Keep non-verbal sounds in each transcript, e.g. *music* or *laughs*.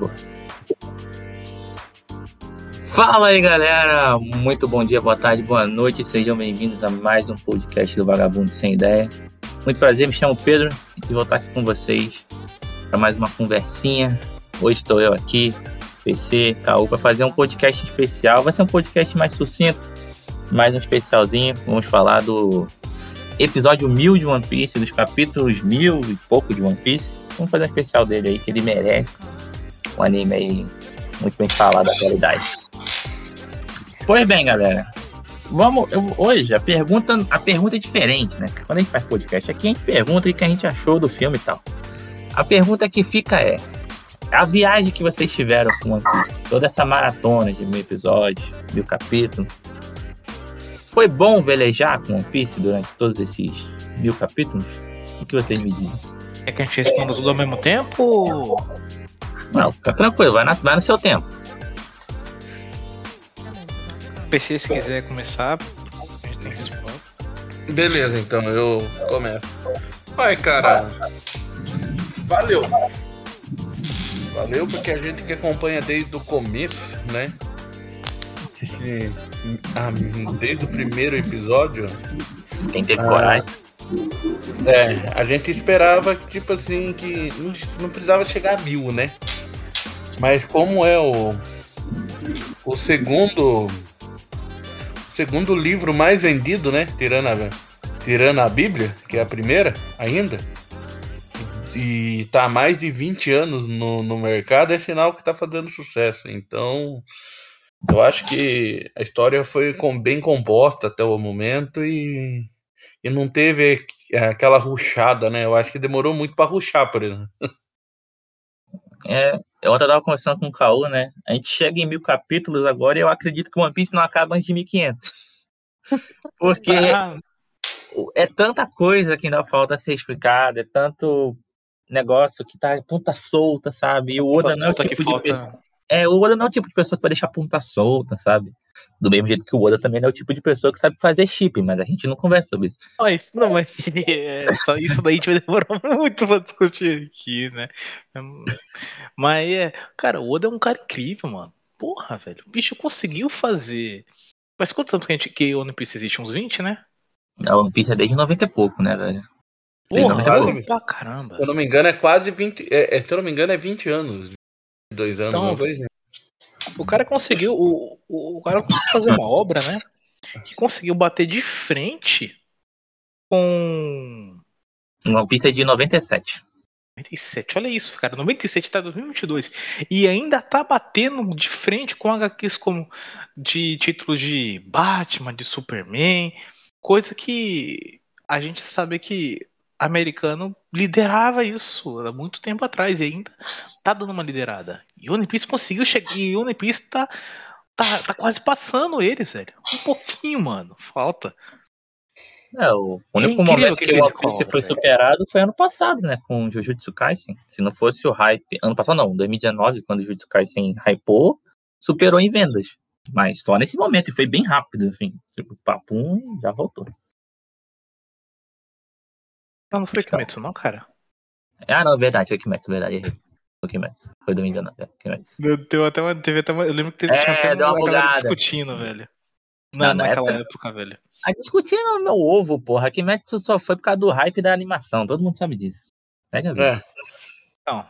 Chegou. Fala aí, galera! Muito bom dia, boa tarde, boa noite. Sejam bem-vindos a mais um podcast do Vagabundo Sem Ideia. Muito prazer, me chamo Pedro e vou estar aqui com vocês para mais uma conversinha. Hoje estou eu aqui, PC, Caú, para fazer um podcast especial. Vai ser um podcast mais sucinto, mais um especialzinho. Vamos falar do episódio mil de One Piece, dos capítulos mil e pouco de One Piece. Vamos fazer um especial dele aí, que ele merece. Um anime aí muito bem falado da realidade. Pois bem, galera. Vamos, eu, hoje a pergunta, a pergunta é diferente, né? Quando a gente faz podcast aqui, a gente pergunta o que a gente achou do filme e tal. A pergunta que fica é: a viagem que vocês tiveram com One Piece, toda essa maratona de mil episódios, mil capítulos, foi bom velejar com One Piece durante todos esses mil capítulos? O que vocês me dizem? É que a gente responda tudo ao mesmo tempo? Não, fica tranquilo, vai, na, vai no seu tempo. PC, se quiser começar, a gente tem resposta. Beleza, então eu começo. Vai, cara. Valeu. Valeu porque a gente que acompanha desde o começo, né? Esse, ah, desde o primeiro episódio. Quem teve coragem. É, a gente esperava, tipo assim, que não, não precisava chegar a mil, né? Mas como é o, o segundo segundo livro mais vendido, né? Tirando a, tirando a Bíblia, que é a primeira ainda. E tá há mais de 20 anos no, no mercado, é sinal que tá fazendo sucesso. Então, eu acho que a história foi com, bem composta até o momento e, e não teve aquela ruchada, né? Eu acho que demorou muito para ruchar, por exemplo. É, eu ontem tava conversando com o Caô, né? A gente chega em mil capítulos agora e eu acredito que o One Piece não acaba antes de 1500. *laughs* Porque ah. é tanta coisa que ainda falta ser explicada, é tanto negócio que tá ponta solta, sabe? E o Oda não é o tipo de pessoa. É, o Oda não é o tipo de pessoa que vai deixar ponta solta, sabe? Do mesmo jeito que o Oda também não é o tipo de pessoa que sabe fazer chip, mas a gente não conversa sobre isso. Mas, não, mas é, *laughs* só isso daí a gente vai demorar *laughs* muito pra discutir aqui, né? Mas, é, cara, o Oda é um cara incrível, mano. Porra, velho. O bicho conseguiu fazer. Mas quanto tempo que, a gente, que o One Piece existe? Uns 20, né? A One Piece é desde 90 e pouco, né, velho? Porra, pra caramba. Se eu não me engano, é quase 20. É, é, se eu não me engano, é 20 anos. Dois anos, então, dois anos. O cara conseguiu. O, o, o cara conseguiu fazer uma obra, né? Que conseguiu bater de frente com. Uma pista de 97. 97, olha isso, cara. 97 tá 2022. E ainda tá batendo de frente com HQs como de títulos de Batman, de Superman. Coisa que a gente sabe que americano liderava isso há muito tempo atrás e ainda tá dando uma liderada. E o One Piece conseguiu chegar. E o One Piece tá, tá, tá quase passando eles, velho. Um pouquinho, mano. Falta. É, o único é momento que, que o One Piece foi superado foi ano passado, né? Com Jujutsu Kaisen. Se não fosse o hype. Ano passado não, 2019, quando o Jujutsu Kaisen hypou, superou em vendas. Mas só nesse momento, e foi bem rápido, assim. Tipo, papum e já voltou. Não, não foi Kimetsu, não, cara. Ah, não, verdade, foi Kimetsu, verdade, errei. Foi Kimetsu. Foi do engano, é, Kimetsu. Deu até uma, teve até uma, eu lembro que teve, é, tinha até deu uma, uma galera discutindo, velho. Não, não naquela época, época, velho. A discutindo no meu ovo, porra. Kimetsu só foi por causa do hype da animação. Todo mundo sabe disso. Pega ver. É. Não.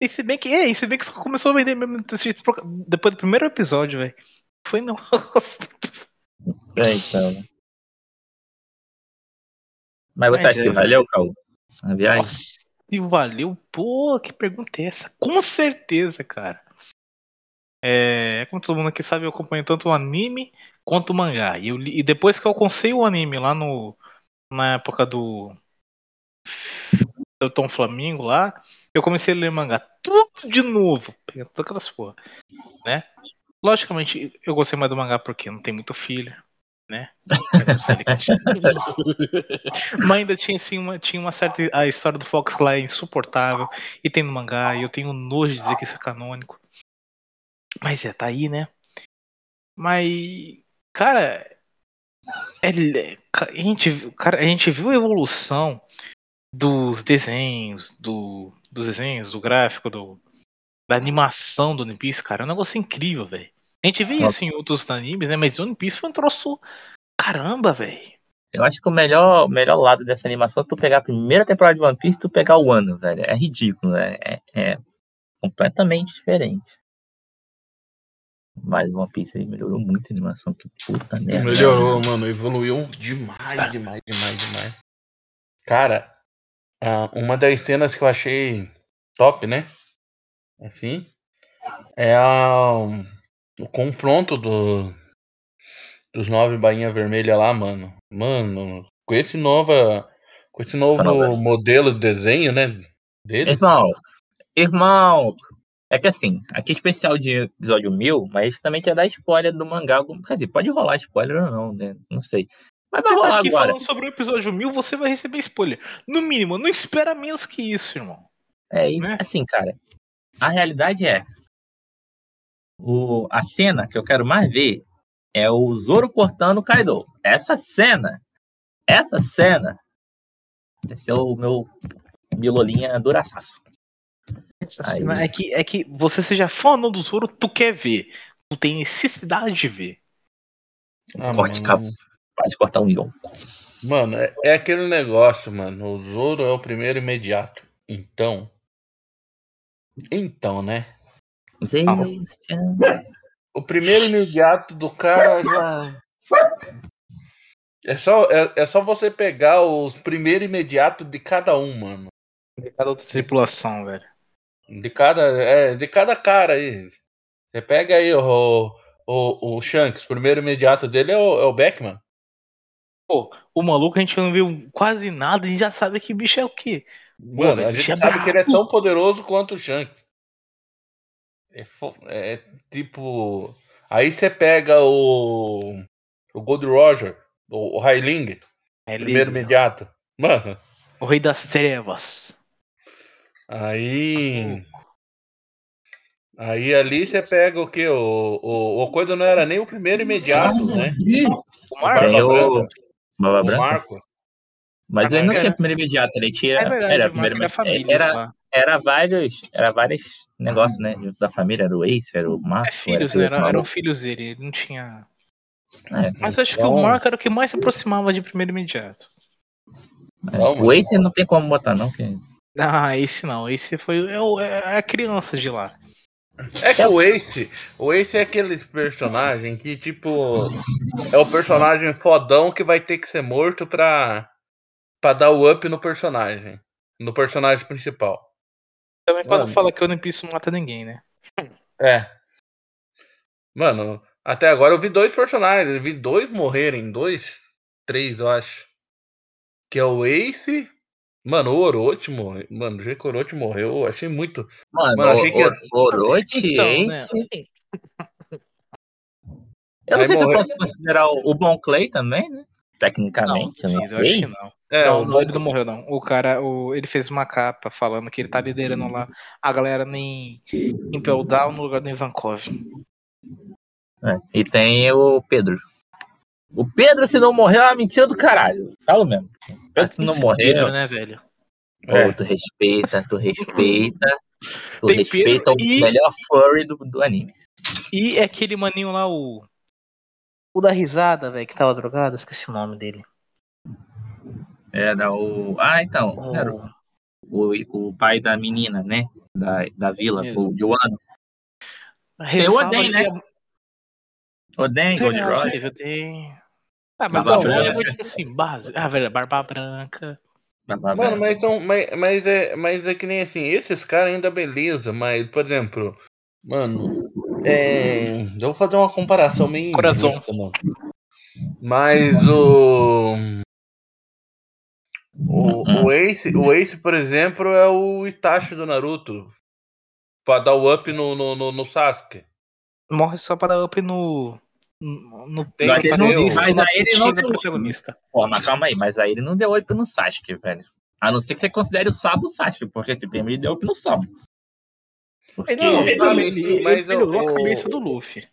E se bem que, é, e se bem que só começou a vender mesmo depois do primeiro episódio, velho. Foi no. *laughs* é, então. Mas você Mas acha é, que valeu, Cal? A viagem? Nossa, e valeu? Pô, que pergunta é essa? Com certeza, cara. É, como todo mundo aqui sabe, eu acompanho tanto o anime quanto o mangá. E, eu, e depois que eu alcancei o anime lá no na época do do Tom Flamingo lá, eu comecei a ler mangá tudo de novo, pegando todas aquelas porra, né? Logicamente, eu gostei mais do mangá porque não tem muito filho, né? *laughs* Mas ainda tinha assim uma, tinha uma certa. A história do Fox lá é insuportável. E tem no mangá, e eu tenho nojo de dizer que isso é canônico. Mas é, tá aí, né? Mas. Cara. É, a, gente, cara, a gente viu a evolução dos desenhos, do, dos desenhos, do gráfico, do, da animação do One Piece, cara, é um negócio incrível, velho. A gente vê isso em outros animes, né? Mas One Piece foi um troço. Caramba, velho. Eu acho que o melhor, melhor lado dessa animação é tu pegar a primeira temporada de One Piece e tu pegar o ano, velho. É ridículo, né? É, é completamente diferente. Mas One Piece aí melhorou muito a animação. Que puta merda. Melhorou, mano. Evoluiu demais, demais, demais, demais. Cara, ah, uma das cenas que eu achei top, né? Assim, é a, o confronto do, dos nove bainha vermelha lá, mano. Mano, com esse nova, com esse novo Fala, modelo de desenho, né? Dele. Irmão, irmão, é que assim, aqui é especial de episódio 1000, mas também quer dar spoiler do mangá. Quer dizer, pode rolar spoiler ou não, né? Não sei. Mas vai tá rolar aqui agora. falando sobre o episódio 1000, você vai receber spoiler. No mínimo, não espera menos que isso, irmão. É, e, né? assim, cara, a realidade é. O, a cena que eu quero mais ver é o Zoro cortando o Kaido. Essa cena, essa cena, esse é o meu milolinha duraçaço. Aí. É que, é que você seja fã ou não do Zoro, tu quer ver. Tu tem necessidade de ver. Ah, Corte cabo. Pode cortar um Yon. Mano, é, é aquele negócio, mano. O Zoro é o primeiro imediato. Então. Então, né? O primeiro imediato do cara já. É só, é, é só você pegar os primeiros imediatos de cada um, mano. De cada outra tripulação, velho. De cada, é, de cada cara aí. Você pega aí o, o, o Shanks, o primeiro imediato dele é o, é o Beckman. Pô, o maluco a gente não viu quase nada, a gente já sabe que bicho é o quê. Mano, velho, a gente é sabe que ele é tão poderoso quanto o Shanks. É, fo- é tipo. Aí você pega o. O Gold Roger, o, o Hailing, É primeiro imediato. Mano, O rei das trevas. aí. Aí ali você pega o que? O, o, o coisa não era nem o primeiro imediato, né? O Marco. O. Baba Branca. Marco. Mas ele não tinha primeiro imediato, ele tinha. É verdade, era, primeiro era era, era vários. Era vários negócios, né? Junto da família, era o Ace, era o Marco. É filhos, era, né? Eram, filhos dele, ele não tinha. É, Mas eu acho que Então- o Marco era o que mais se aproximava de primeiro imediato. Não, o Ace não tem como botar, não. Que... Ah, esse não, esse foi é, o- é a criança de lá. É que o Ace, o Ace é aquele personagem que, tipo, é o personagem fodão que vai ter que ser morto pra, pra dar o up no personagem. No personagem principal. Também quando Mano. fala que o One Piece não mata ninguém, né? É. Mano, até agora eu vi dois personagens. Eu vi dois morrerem. Dois, três, eu acho. Que é o Ace. Mano, o Orochi morreu. Mano, o jeito que o Orochi morreu, eu achei muito. Mano, Mano, achei o, que- o, Orochi, Então, né? Ace. *laughs* Eu não Aí sei se eu morreu. posso considerar o, o Bon Clay também, né? Tecnicamente, eu não eu acho que não. É, não, o não, ele não morreu, não. O cara, o, ele fez uma capa falando que ele tá liderando lá a galera em Impel Down no lugar do Ivankov. É, E tem o Pedro. O Pedro, se não morrer, é uma mentira do caralho. Falo mesmo. Tanto não morrer, Pedro, né, velho? É. Ô, tu respeita, tu respeita. Tu Tem respeita Pedro o e- melhor furry do, do anime. E é aquele maninho lá, o. O da risada, velho, que tava drogado, esqueci o nome dele. Era o. Ah, então. O- Era o, o, o pai da menina, né? Da, da vila, Isso. o Joano. Oden, que né? a- Oden, Gold Roger. Oden. Ah, mas Barba Barba Branca. Branca, assim, base. Ah, velho, Barba Branca. Mano, mas, são, mas, mas, é, mas é que nem assim, esses caras ainda beleza, mas, por exemplo, mano, é, eu vou fazer uma comparação meio Coração. Mas o. O, o, Ace, o Ace, por exemplo, é o Itachi do Naruto. Pra dar o up no, no, no, no Sasuke. Morre só pra dar up no. No, no Tem Mas ele não- mas na aí ele não deu- protagonista. Pô, mas calma aí, mas aí ele não deu oi no Sasuke, velho. A não ser que você considere o Sabo o Sasuke, porque esse prêmio ele deu oi no Sabo. Porque... Ele, não, ele, Mas- ele, ele, mas ele pelou o- a cabeça do Luffy.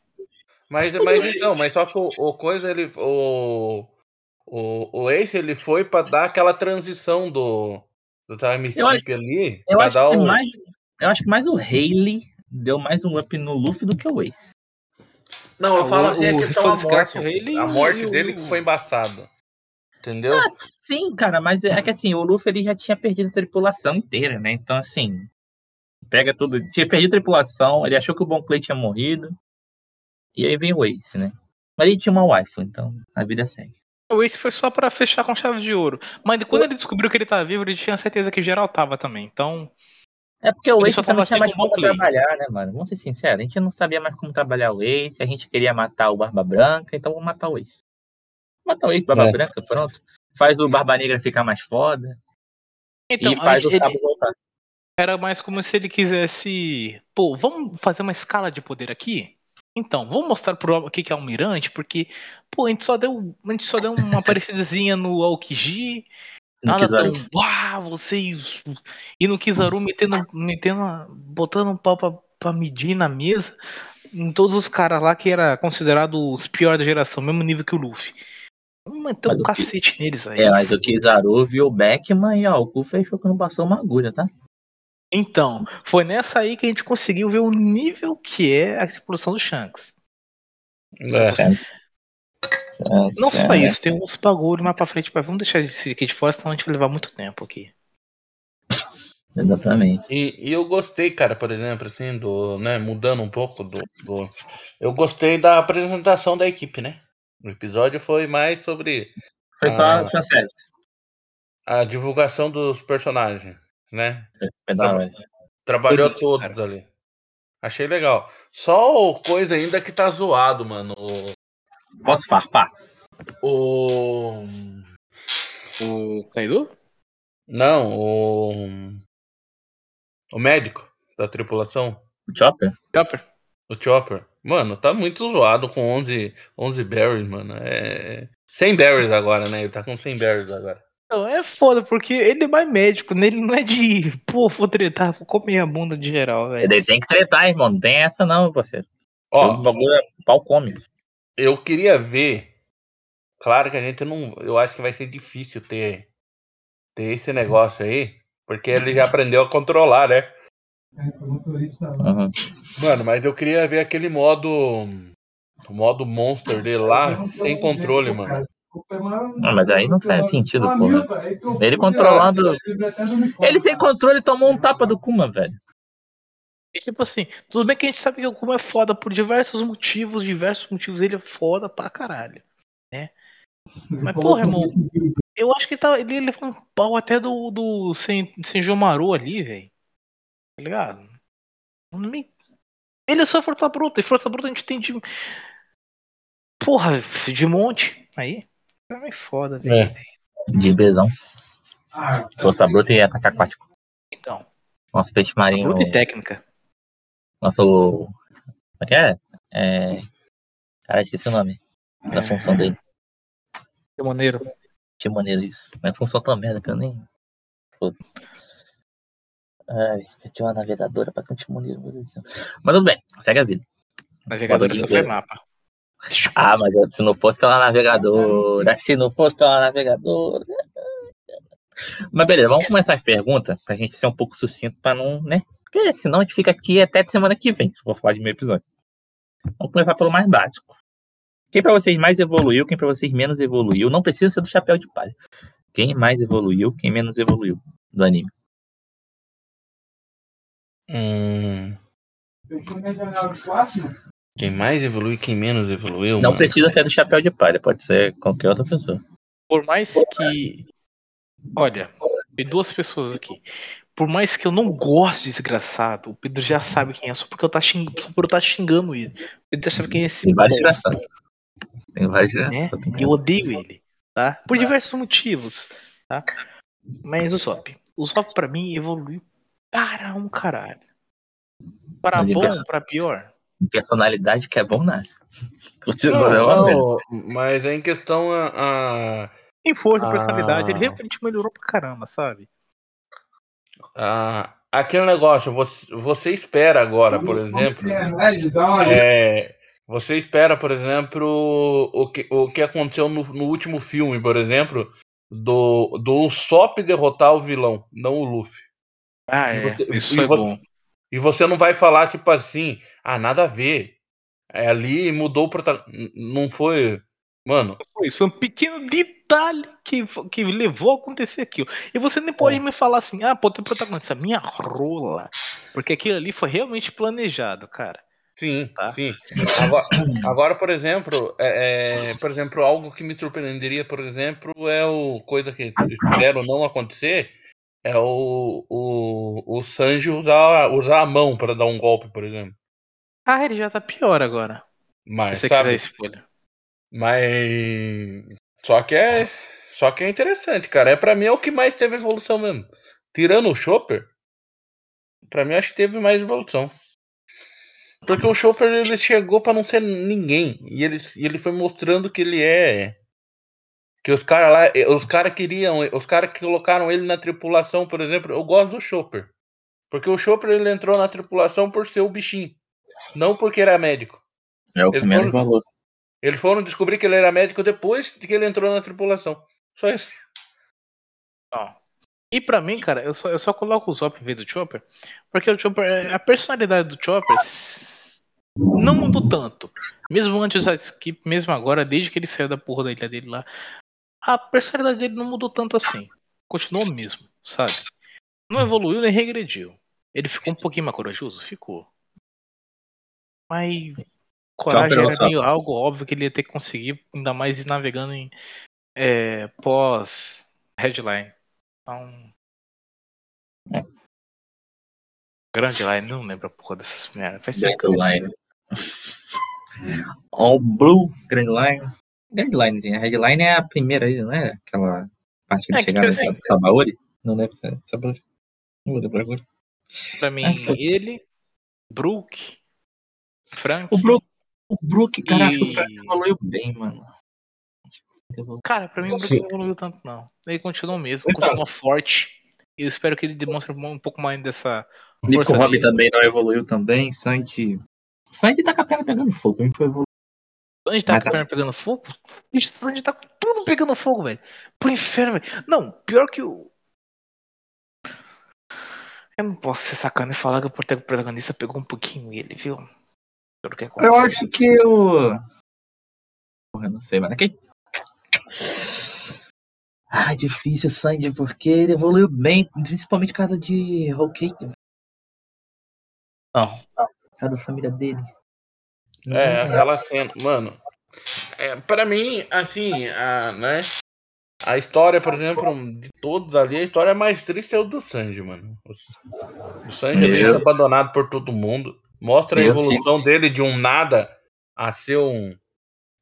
Mas, mas então, mas só que o, o coisa, ele. O, o, o Ace, ele foi pra dar aquela transição do, do time Eu acho- skip ali. Eu acho, dar que o- mais, eu acho que mais o Haley deu mais um up no Luffy do que o Ace. Não, eu Ah, falo assim, a o questão da morte. dele A morte o- dele que foi embaçada. Entendeu? Ah, sim, cara, mas é que assim, o Luffy ele já tinha perdido a tripulação inteira, né? Então, assim, pega tudo. Tinha perdido a tripulação, ele achou que o Bon Clay tinha morrido. E aí vem o Ace, né? Mas ele tinha uma waifu, então a vida segue. O Ace foi só pra fechar com chave de ouro. Mas quando ele descobriu que ele tá vivo, ele tinha certeza que geral tava também. Então, É porque o Ele Ace só não tava tinha mais como Clay. trabalhar, né, mano? Vamos ser sinceros, a gente não sabia mais como trabalhar o Ace, a gente queria matar o Barba Branca, então vamos matar o Ace. Matar o Ace, Barba É. Branca, pronto. Faz o Barba Negra ficar mais foda então e faz o ele- Sabo voltar. Era mais como se ele quisesse. Pô, vamos fazer uma escala de poder aqui? Então, vamos mostrar pro o que que é o Almirante, porque, pô, a gente só deu, a gente só deu uma *laughs* parecidazinha no Aokiji, nada tão, uau, vocês. E no Kizaru metendo, metendo, botando um pau pra, pra medir na mesa, em todos os caras lá que era considerado os piores da geração, mesmo nível que o Luffy. Mas um o que- cacete neles aí. É, mas o Kizaru viu o Beckman e ó, o cu fechou que não passou uma agulha, tá? Então, foi nessa aí que a gente conseguiu ver o nível que é a tripulação do Shanks. É. Não só isso, tem uns bagulho mais pra frente, mas vamos deixar esse aqui de fora, senão a gente vai levar muito tempo aqui. Exatamente. E, e eu gostei, cara, por exemplo, assim, do, né, mudando um pouco do, do- Eu gostei da apresentação da equipe, né? O episódio foi mais sobre Foi só fanservice. a divulgação dos personagens, né? Da hora. Trabalhou todos cara. ali. Achei legal. Só o coisa ainda que tá zoado, mano. Posso farpar? O. o... O Kaido? Não, o. O médico da tripulação, O Chopper? Chopper? o Chopper. Mano, tá muito zoado com 11, 11 berries, mano. É... 100 berries agora, né? Ele tá com 100 berries agora. Não, é foda, porque ele é mais médico, né? Ele não é de, *laughs* pô, vou tretar, vou comer a bunda de geral, velho. Ele tem que tretar, irmão. Não tem essa não, você. Ó, o bagulho é pau cômico. eu queria ver. Claro que a gente não. Eu acho que vai ser difícil ter, ter esse negócio aí. Porque ele já aprendeu a controlar, né? Uhum. Mano, mas eu queria ver aquele modo. O modo monster dele lá, sem controle, mano. Não, mas aí não faz sentido, porra. Ele controlando. Ele sem controle tomou um tapa do Kuma, velho. E tipo assim, tudo bem que a gente sabe que o Kuma é foda por diversos motivos, diversos motivos ele é foda pra caralho, né? Mas porra, irmão, eu acho que ele, tá, ele levou um pau até do, do sem, sem Jomaru ali, velho. Tá ligado? Ele é só força bruta, e força bruta a gente tem de. Porra, de monte. Aí. É meio foda, velho. É. De bezão. Força bruta e ataque aquático. Então, Nosso peixe força marinho. bruta e técnica. Nosso. Como é que é? É. Cara, esqueci o nome. Da função dele. Que maneiro. Timoneiro, isso. Mas função tão merda que eu nem. Foda-se. Ai, eu tinha uma navegadora pra que um timoneiro, meu Deus do céu. Mas tudo bem, segue a vida. Navegador é Modo de super ver. mapa. Ah, mas se não fosse pela navegadora, se não fosse pela navegadora. Mas beleza, vamos começar as perguntas pra gente ser um pouco sucinto pra não, né? Porque senão a gente fica aqui até semana que vem, se for falar de meio episódio. Vamos começar pelo mais básico. Quem pra vocês mais evoluiu, quem pra vocês menos evoluiu? Não precisa ser do chapéu de palha. Quem mais evoluiu, quem menos evoluiu do anime? Hum, quem mais evoluiu e quem menos evoluiu? Não mano? precisa ser do chapéu de palha, pode ser qualquer outra pessoa. Por mais que. Olha, tem duas pessoas aqui. Por mais que eu não goste de desgraçado, o Pedro já sabe quem é, só porque eu tá xingando, só por eu estar xingando ele. O Pedro já sabe quem é esse Tem vários desgraçados. Tem vários né? desgraçados. E eu odeio ele, tá? Por diversos motivos, tá? Mas o Sop. O Sop pra mim evoluiu para um caralho. Para bom, para pior. Personalidade que é bom *laughs* nada. Continua, Não, é não, mas é em questão a, a- Em força Ah. personalidade, ele realmente melhorou pra caramba, sabe? a- aquele negócio. Você, você espera agora, por exemplo. É, você espera, por exemplo, o que, o que aconteceu no, no último filme, por exemplo, do, do Usopp derrotar o vilão, não o Luffy. Ah, é. você- Isso é bom. E você não vai falar, tipo assim, ah, nada a ver. É ali mudou o protagonista. Não foi. Mano. Foi isso, foi um pequeno detalhe que, que levou a acontecer aquilo. E você nem pode é. me falar assim, ah, pode ter protagonista, minha rola. Porque aquilo ali foi realmente planejado, cara. Sim, tá? sim. Agora, agora, por exemplo, é, é, por exemplo, algo que me surpreenderia, por exemplo, é o coisa que espero não acontecer, é o, o, o Sanji usar, usar a mão para dar um golpe, por exemplo. Ah, ele já tá pior agora. Mas, se você sabe, quiser Mas. Só que é. Só que é interessante, cara. É para mim é o que mais teve evolução mesmo. Tirando o Chopper, para mim acho que teve mais evolução. Porque o Chopper ele chegou para não ser ninguém. E ele, e ele foi mostrando que ele é que os caras lá, eh, os caras queriam, os caras que colocaram ele na tripulação, por exemplo, eu gosto do Chopper. Porque o Chopper ele entrou na tripulação por ser o bichinho, não porque era médico. É o primeiro foram, valor. Eles foram descobrir que ele era médico depois de que ele entrou na tripulação. Só isso. Ó. E pra mim, cara, eu só, eu só coloco o Zop em vez do Chopper, porque o Chopper, a personalidade do Chopper não mudou tanto. Mesmo antes da skip, mesmo agora, desde que ele saiu da porra da ilha dele lá, a personalidade dele não mudou tanto assim. Continuou mesmo, sabe? Não evoluiu nem regrediu. Ele ficou um pouquinho mais corajoso? Ficou. Mas coragem era meio algo óbvio que ele ia ter que conseguir, ainda mais ir navegando em é, pós headline. Então. É. Grande Line, não lembro a porra dessas merdas. Faz Line. All Blue, Grand Line. Headline, a headline é a primeira aí, não é? Aquela parte que é, chegaram nessa assim, Sabaori? Não lembro se é Sabaori. Não vou lembrar agora. Pra mim, ah, ele, Brook, Frank. O Brook, o Brook cara, e... acho que o Frank evoluiu bem, mano. Cara, pra mim o Brook não evoluiu tanto, não. Ele continua mesmo, então. continua forte. E eu espero que ele demonstre um pouco mais dessa. Nico Robin também não evoluiu também. Sandy. Sandy tá com a perna pegando fogo, hein? Foi evoluir. Onde tá Mas, com a perna pegando fogo? Onde tá tudo pegando fogo, velho. Pro inferno, velho. Não, pior que o. Eu não posso ser sacana e falar que o protagonista pegou um pouquinho ele, viu? Eu acho que o. Porra, eu não sei, mas aqui. Ah, difícil, Sandy, porque ele evoluiu bem, principalmente por causa de Whole Cake. Não. Por causa da família dele. É, aquela cena, mano. É, para mim, assim, a, né? A história, por exemplo, de todos ali, a história mais triste é o do Sanji, mano. O Sanji é meio abandonado por todo mundo. Mostra a evolução dele de um nada a ser um.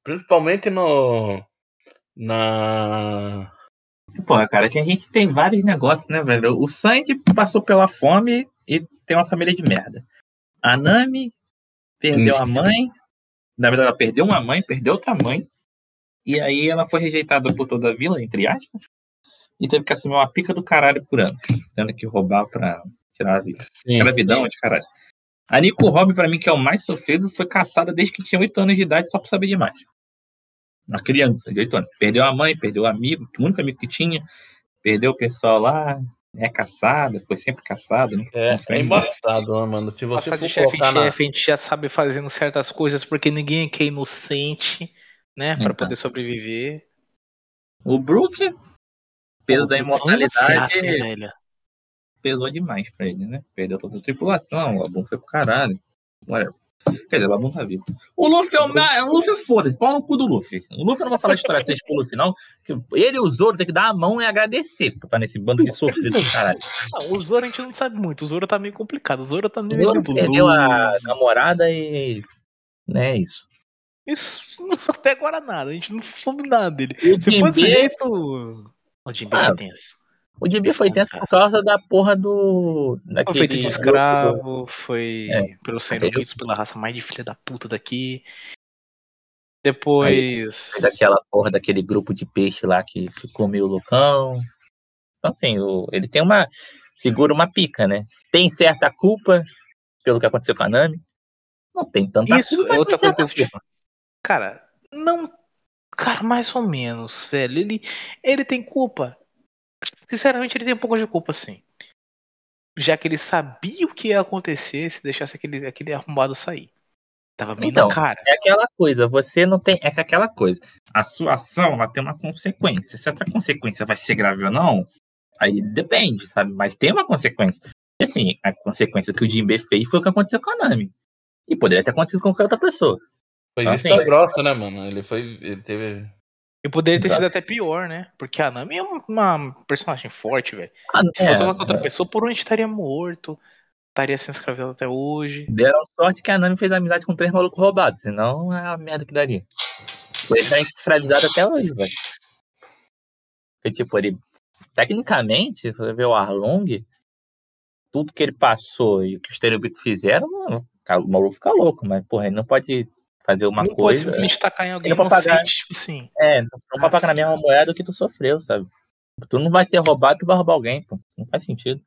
Principalmente no. Na. Pô, cara, a gente tem vários negócios, né, velho? O Sanji passou pela fome e tem uma família de merda. A Nami perdeu hum. a mãe. Na verdade, ela perdeu uma mãe, perdeu outra mãe. E aí ela foi rejeitada por toda a vila, entre aspas. E teve que assumir uma pica do caralho por ano. Tendo que roubar pra tirar a vida. Escravidão de caralho. A Nico Robin, pra mim, que é o mais sofrido, foi caçada desde que tinha 8 anos de idade só pra saber demais. Uma criança de 8 anos. Perdeu a mãe, perdeu o amigo, o único amigo que tinha. Perdeu o pessoal lá, é caçada, foi sempre caçado, né? É, é embaçado, né, mano. Se você Passar de chefe em na... chefe, a gente já sabe fazendo certas coisas porque ninguém é inocente, né? Pra então. poder sobreviver. O Brook, peso da imortalidade, pesou demais pra ele, né? Perdeu toda a tripulação, o Abum foi pro caralho. Whatever. Quer dizer, Labum tá vivo. O Luffy é o, o Luffy foda-se, pau no cu do Luffy. O Luffy não vai falar de triste pro Luffy, não. Ele e o Zoro tem que dar a mão e agradecer por estar nesse bando de sofrido do caralho. Não, o Zoro a gente não sabe muito. O Zoro tá meio complicado. O Zoro tá meio. O Zoro perdeu a namorada e. Né, é isso. Isso até agora nada. A gente não soube nada dele. O Se fosse jeito. O Jimbe é ah, é tenso. O Jimmy foi tenso por causa da porra do. Daquele foi feito de escravo, foi é, pelo sendo pela raça mais de filha da puta daqui. Depois. Aí, daquela porra daquele grupo de peixe lá que ficou meio loucão. Então, assim, o, ele tem uma. Segura uma pica, né? Tem certa culpa pelo que aconteceu com a Nami. Não tem tanta Isso, culpa. Isso, é outra coisa que eu tipo, Cara, não. Cara, mais ou menos, velho. Ele, ele tem culpa Sinceramente, ele tem um pouco de culpa, sim. já que ele sabia o que ia acontecer se deixasse aquele, aquele arrombado sair. Tava bem Então, na cara. É aquela coisa, você não tem. É que aquela coisa. A sua ação ela tem uma consequência. Se essa consequência vai ser grave ou não, aí depende, sabe? Mas tem uma consequência. E assim, a consequência que o Jinbe fez foi o que aconteceu com a Nami. E poderia ter acontecido com qualquer outra pessoa. Foi vista sim. grossa, né, mano? Ele foi. Ele teve. E poderia ter sido até pior, né? Porque a Nami é uma, personagem forte, velho. Ah, Se é, fosse uma outra pessoa, por onde estaria morto. Estaria sendo escravizado até hoje. Deram sorte que a Nami fez amizade com três malucos roubados, senão é a merda que daria. Ele tá escravizado até hoje, velho. Porque, tipo, ele. Tecnicamente, se você ver o Arlong, tudo que ele passou e o que os Terubito fizeram, mano, o maluco fica louco, mas, porra, ele não pode fazer uma não pode coisa. simplesmente tacar em alguém Ele é pra pagar. tipo assim. É, não pode pagar na mesma moeda que tu sofreu, sabe? Tu não vai ser roubado, tu vai roubar alguém, pô. Não faz sentido.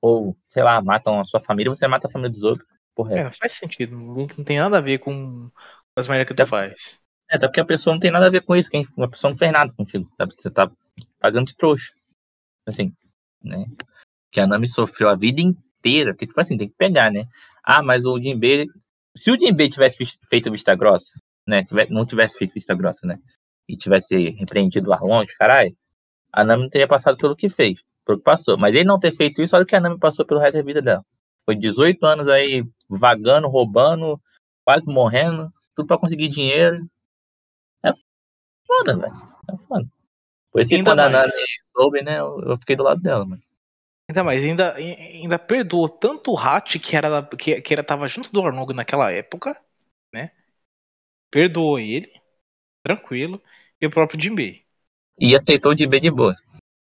Ou, sei lá, matam a sua família, você mata a família dos outros. Porra, É, é. não faz sentido. Não, não tem nada a ver com as maneiras que tu É. faz. É, até porque a pessoa não tem nada a ver com isso. Quem, a pessoa não fez nada contigo, sabe? Você tá pagando de trouxa. Assim, né? Que a Nami sofreu a vida inteira. Porque, tipo assim, tem que pegar, né? Ah, mas o Jinbe... Se o Jinbe tivesse fis- feito vista grossa, né? Não tivesse feito vista grossa, né? E tivesse repreendido o Arlong, caralho, a Nami não teria passado pelo que fez. Pelo que passou. Mas ele não ter feito isso, olha o que a Nami passou pelo resto da vida dela. Foi 18 anos aí vagando, roubando, quase morrendo, tudo pra conseguir dinheiro. É foda, velho. É foda. Por isso que quando a mais. Nami soube, né, eu fiquei do lado dela, mano. Ainda mais, ainda, ainda perdoou tanto o Hat, que era, que, que era, tava junto do Arnog naquela época, né? Perdoou ele, tranquilo, e o próprio Jinbei, E aceitou de B de boa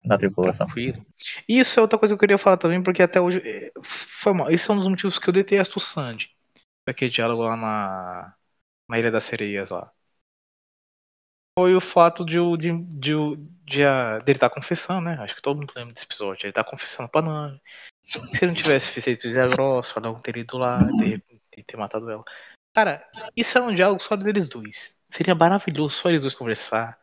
na tripulação. tranquilo. Isso é outra coisa que eu queria falar também, porque até hoje eh, foi mal. Esse é um dos motivos que eu detesto o Sandy. Aquele diálogo lá na, na Ilha das Sereias lá. Foi o fato de, o- de, de, de a, dele estar confessando, né? Acho que todo mundo lembra desse episódio. Ele tá confessando pra Nami. Se ele não tivesse feito Grosso, ela não teria ido lá ter, ter matado ela. Cara, isso é um diálogo só deles dois. Seria maravilhoso só eles dois conversar.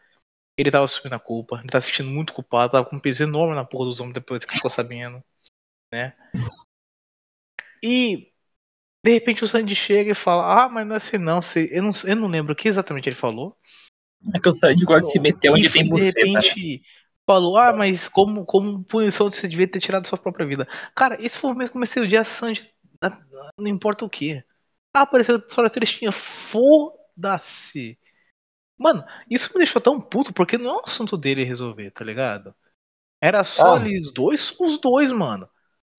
Ele tava assumindo a culpa, ele tá se sentindo muito culpado, tava com um peso enorme na porra dos homens depois que ficou sabendo, né? E de repente o Sandy chega e fala: Ah, mas não é assim não. Eu não, eu não lembro o que exatamente ele falou. É que eu saí de gosta de se meter onde e tem de né? repente falou: Ah, mas como, como punição você devia ter tirado sua própria vida. Cara, esse foi o mesmo comecei o dia Sandy. ah, Não importa o que. Ah, apareceu só na trechinha. Foda-se. Mano, isso me deixou tão puto porque não é um assunto dele resolver, tá ligado? Era só Ah. eles dois, os dois, mano.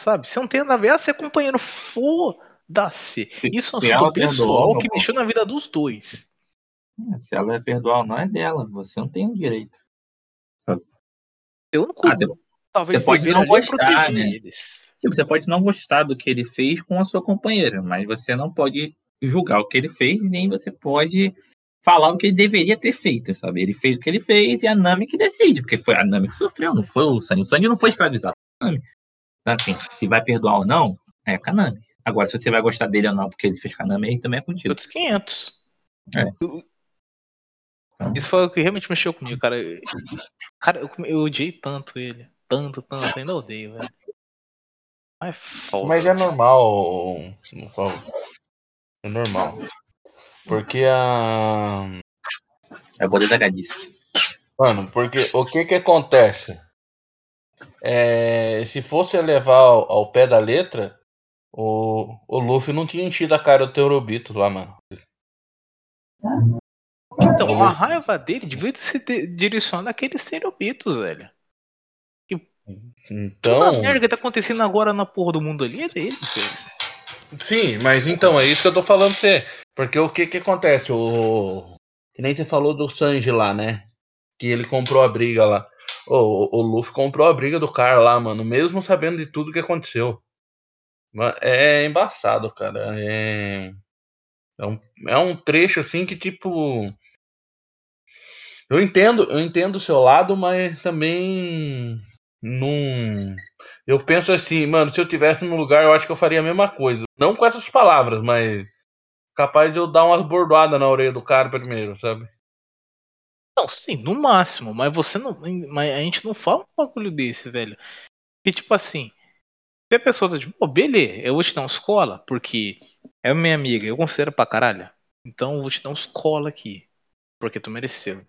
Sabe? Você não tem nada a ver, ah, você é companheiro, foda-se. Se- Isso é um se assunto pessoal que mexeu na vida dos dois. Se ela é perdoar ou não, é dela. Você não tem o direito. Eu não Ah, você- Talvez você pode não é gostar, né? Tipo, você pode não gostar do que ele fez com a sua companheira, mas você não pode julgar o que ele fez, nem você pode falar o que ele deveria ter feito, sabe? Ele fez o que ele fez e a Nami que decide, porque foi a Nami que sofreu, não foi o Sanji. O Sanji não foi escravizado, Nami. Então, assim, se vai perdoar ou não, é com a Nami. Agora, se você vai gostar dele ou não porque ele fez com a Nami, aí também é contigo. Outros 500. É. Então- Isso foi o que realmente mexeu comigo, cara. Cara, eu, eu odiei tanto ele. Tanto, tanto. Ainda odeio, velho. Mas é foda. Mas é normal. É normal. Porque a. É o poder da. Mano, porque o que que acontece? É, se fosse levar ao, ao pé da letra, o, o Luffy não tinha enchido a cara do Teorobitos lá, mano. Então, a raiva dele devia se direcionar àqueles estereobitos, velho. Então. Toda a merda que tá acontecendo agora na porra do mundo ali é dele, velho. Sim, mas então, é isso que eu tô falando pra você. Porque o que que acontece? O. Que nem você falou do Sanji lá, né? Que ele comprou a briga lá. Ô, O, o Luffy comprou a briga do cara lá, mano, mesmo sabendo de tudo que aconteceu. É embaçado, cara. É. É um, é um trecho assim que, tipo. Eu entendo, eu entendo o seu lado, mas também. Não. Eu penso assim, mano, se eu tivesse no lugar, eu acho que eu faria a mesma coisa. Não com essas palavras, mas capaz de eu dar umas bordoadas na orelha do cara primeiro, sabe? Não, sim, no máximo, mas você não. Mas a gente não fala um bagulho desse, velho. Que tipo assim. Se a pessoa tá tipo, pô, beleza, eu vou te dar uns cola, porque é minha amiga, eu considero pra caralho. Então eu vou te dar uns cola aqui. Porque tu mereceu.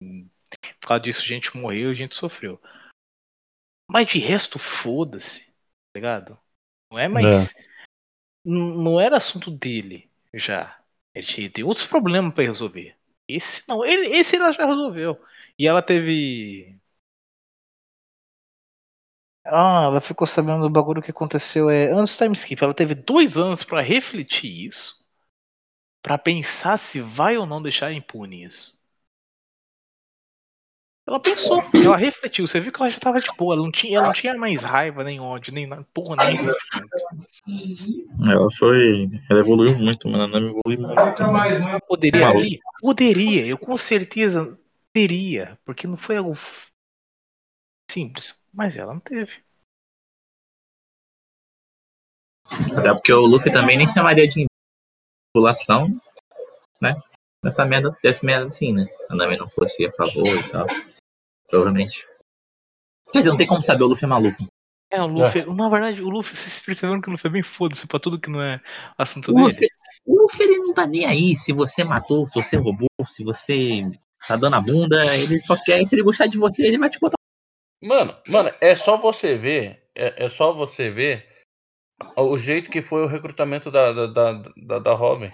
Por causa disso, gente morreu e gente sofreu. Mas de resto, foda-se. Tá ligado? Não é mais. N- Não era assunto dele já. Ele tem outros problemas pra resolver. Esse não, ele, esse ela já resolveu. E ela teve. Ah, ela ficou sabendo do bagulho que aconteceu é, antes do time skip. Ela teve dois anos pra refletir isso. Pra pensar se vai ou não deixar impune isso. Ela pensou, ela refletiu. Você viu que ela já tava de boa. Ela não tinha, ela não tinha mais raiva, nem ódio, nem nada. Porra, nem. Ela foi. Ela evoluiu muito, mano. Ela não evoluiu muito. Poderia ali? Poderia, eu com certeza teria, porque não foi algo simples, mas ela não teve. Até porque o Luffy também nem chamaria de manipulação, né? Nessa merda, dessa merda assim, né? A Nami não fosse a favor e tal. Provavelmente. Quer dizer, não tem como saber, o Luffy é maluco. É, o Luffy, na verdade, o Luffy, vocês perceberam que o Luffy é bem foda-se pra tudo que não é assunto O dele? Luffy, o Luffy ele não tá nem aí se você matou, se você roubou, se você tá dando a bunda, ele só quer, se ele gostar de você, ele vai te botar. Mano, mano, é só você ver. É, é só você ver o jeito que foi o recrutamento da, da, da, da, da Robin.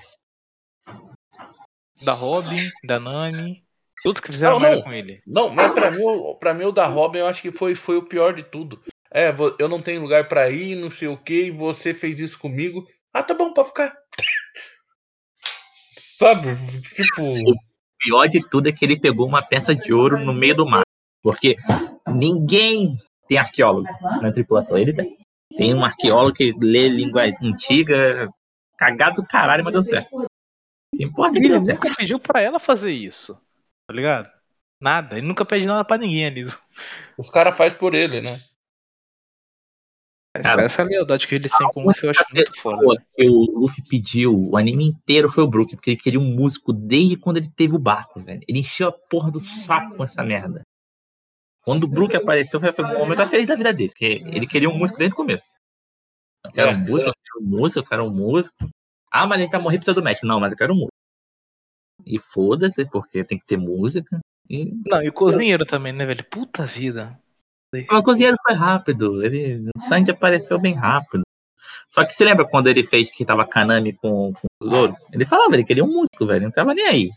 Da Robin, da Nami, todos que fizeram Não, não. com ele. Não, mas pra mim, o- *laughs* pra mim o da Robin eu acho que foi, foi o pior de tudo. É, eu não tenho lugar pra ir, não sei o que, você fez isso comigo. Ah, tá bom, pra ficar. *laughs* Sabe? Tipo. O pior de tudo é que ele pegou uma peça de ouro no meio do mar. Porque ninguém tem arqueólogo na tripulação. Ele tem. Tem um arqueólogo que lê língua antiga, cagado do caralho, mas deu certo. O que importa que Ele deu certo. nunca pediu pra ela fazer isso, tá ligado? Nada, ele nunca pede nada pra ninguém ali. Os caras fazem por ele, né? Essa, Cara, essa lealdade que ele tem com o Luffy eu acho muito foda. Que o Luffy pediu o anime inteiro foi o Brook, porque ele queria um músico desde quando ele teve o barco, velho. Ele encheu a porra do saco com essa merda. Quando o Brook apareceu, foi um momento mais feliz da vida dele, porque ele queria um músico desde o começo. Eu quero um É. músico, eu quero um músico, eu quero um músico. Ah, mas a gente vai morrer precisa do médico. Não, mas eu quero um músico. E foda-se, porque tem que ter música. E... Não, e o cozinheiro também, né, velho? Puta vida. O cozinheiro foi rápido. Ele... O Sanji apareceu bem rápido. Só que você lembra quando ele fez que tava Kanami com, com o Zoro? Ele falava, ele queria um músico, velho. Não tava nem aí.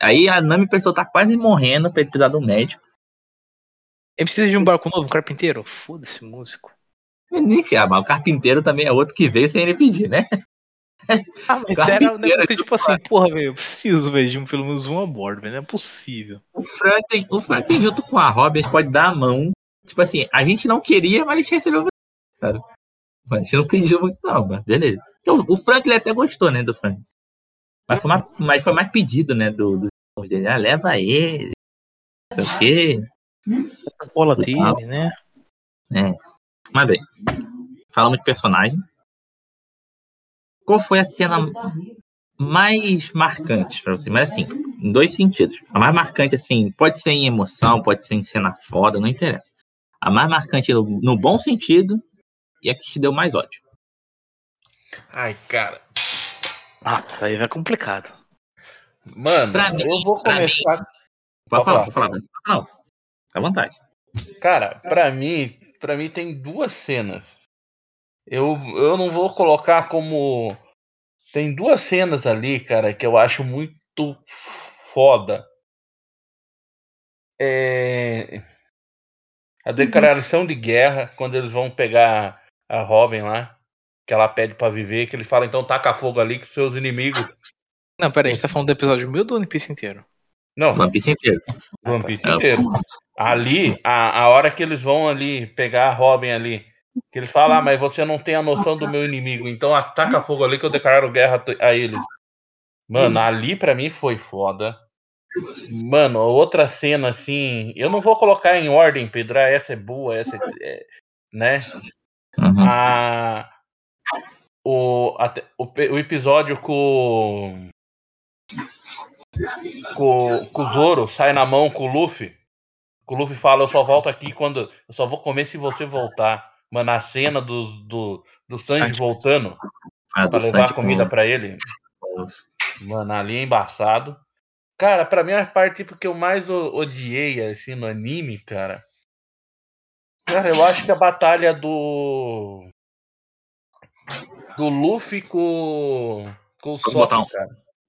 Aí a Nami pensou tá quase morrendo pra ele precisar do médico. Ele precisa de um barco novo, um carpinteiro? Foda-se, músico. Ah, mas o carpinteiro também é outro que veio sem ele pedir, né? *laughs* Ah, mas era um negócio tipo assim, porra, velho, eu preciso, velho, de um, pelo menos um a bordo, velho. Não é possível. O Franklin, o Franklin junto com a Robin, a gente pode dar a mão. Tipo assim, a gente não queria, mas a gente recebeu. Cara. A gente não pediu muito, não, mas beleza. Então, o Franklin até gostou, né, do Franklin. Mas foi mais, mas foi mais pedido, né, do, do dele. Ah, leva ele. Não sei o quê. As bolas dele, né? Mas bem, falamos de personagem. Qual foi a cena mais marcante pra você? Mas assim, em dois sentidos. A mais marcante, assim, pode ser em emoção, pode ser em cena foda, não interessa. A mais marcante no, no bom sentido e a que te deu mais ódio. Ai, cara. Ah, aí vai complicado. Mano, Pra mim- eu vou pra começar. Pode Pode falar, falar. pode falar. Não, fica à vontade. Cara, pra mim, pra mim tem duas cenas. Eu, eu não vou colocar como. Tem duas cenas ali, cara, que eu acho muito foda. É. A declaração de guerra, quando eles vão pegar a Robin lá, que ela pede pra viver, que eles falam, então taca fogo ali que seus inimigos. Não, pera aí, a gente tá falando do episódio mil do One Piece inteiro. Não, One Piece inteiro. One Piece É. inteiro. Ali, a, a hora que eles vão ali pegar a Robin ali, que eles falam, ah, mas você não tem a noção do meu inimigo, então ataca fogo ali que eu declaro guerra a ele. Mano, ali pra mim foi foda. Mano, outra cena assim, eu não vou colocar em ordem, Pedro, ah, essa é boa, essa é, é- né? Uhum. A, o, até- o, o episódio com com, com o Zoro sai na mão com o Luffy. O Luffy fala, eu só volto aqui quando. Eu só vou comer se você voltar. Mano, a cena do, do, do Sanji voltando Ah, pra levar Sanji comida com- pra ele. Mano, ali é embaçado. Cara, pra mim a parte tipo, que eu mais odiei assim no anime, cara. Cara, eu acho que a batalha do. Do Luffy com. Com o Posso Sop, botar um-.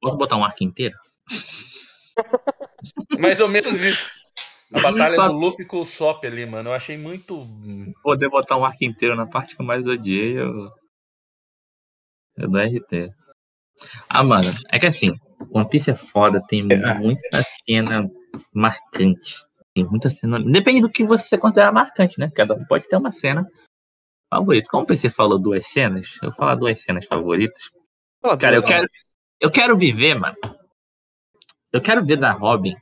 Posso botar um arco inteiro? Mais ou menos isso. A batalha do Luffy com o Sop ali, mano. Eu achei muito. Poder botar um arco inteiro na parte que eu mais odiei, eu. Eu dou RT. Ah, mano, é que assim, One Piece é foda, tem muita cena marcante. Tem muita cena. Depende do que você considera marcante, né? Cada um pode ter uma cena favorita. Como o PC falou duas cenas, eu vou falar duas cenas favoritas. Cara, eu quero, eu quero viver, mano. Eu quero ver da Robin.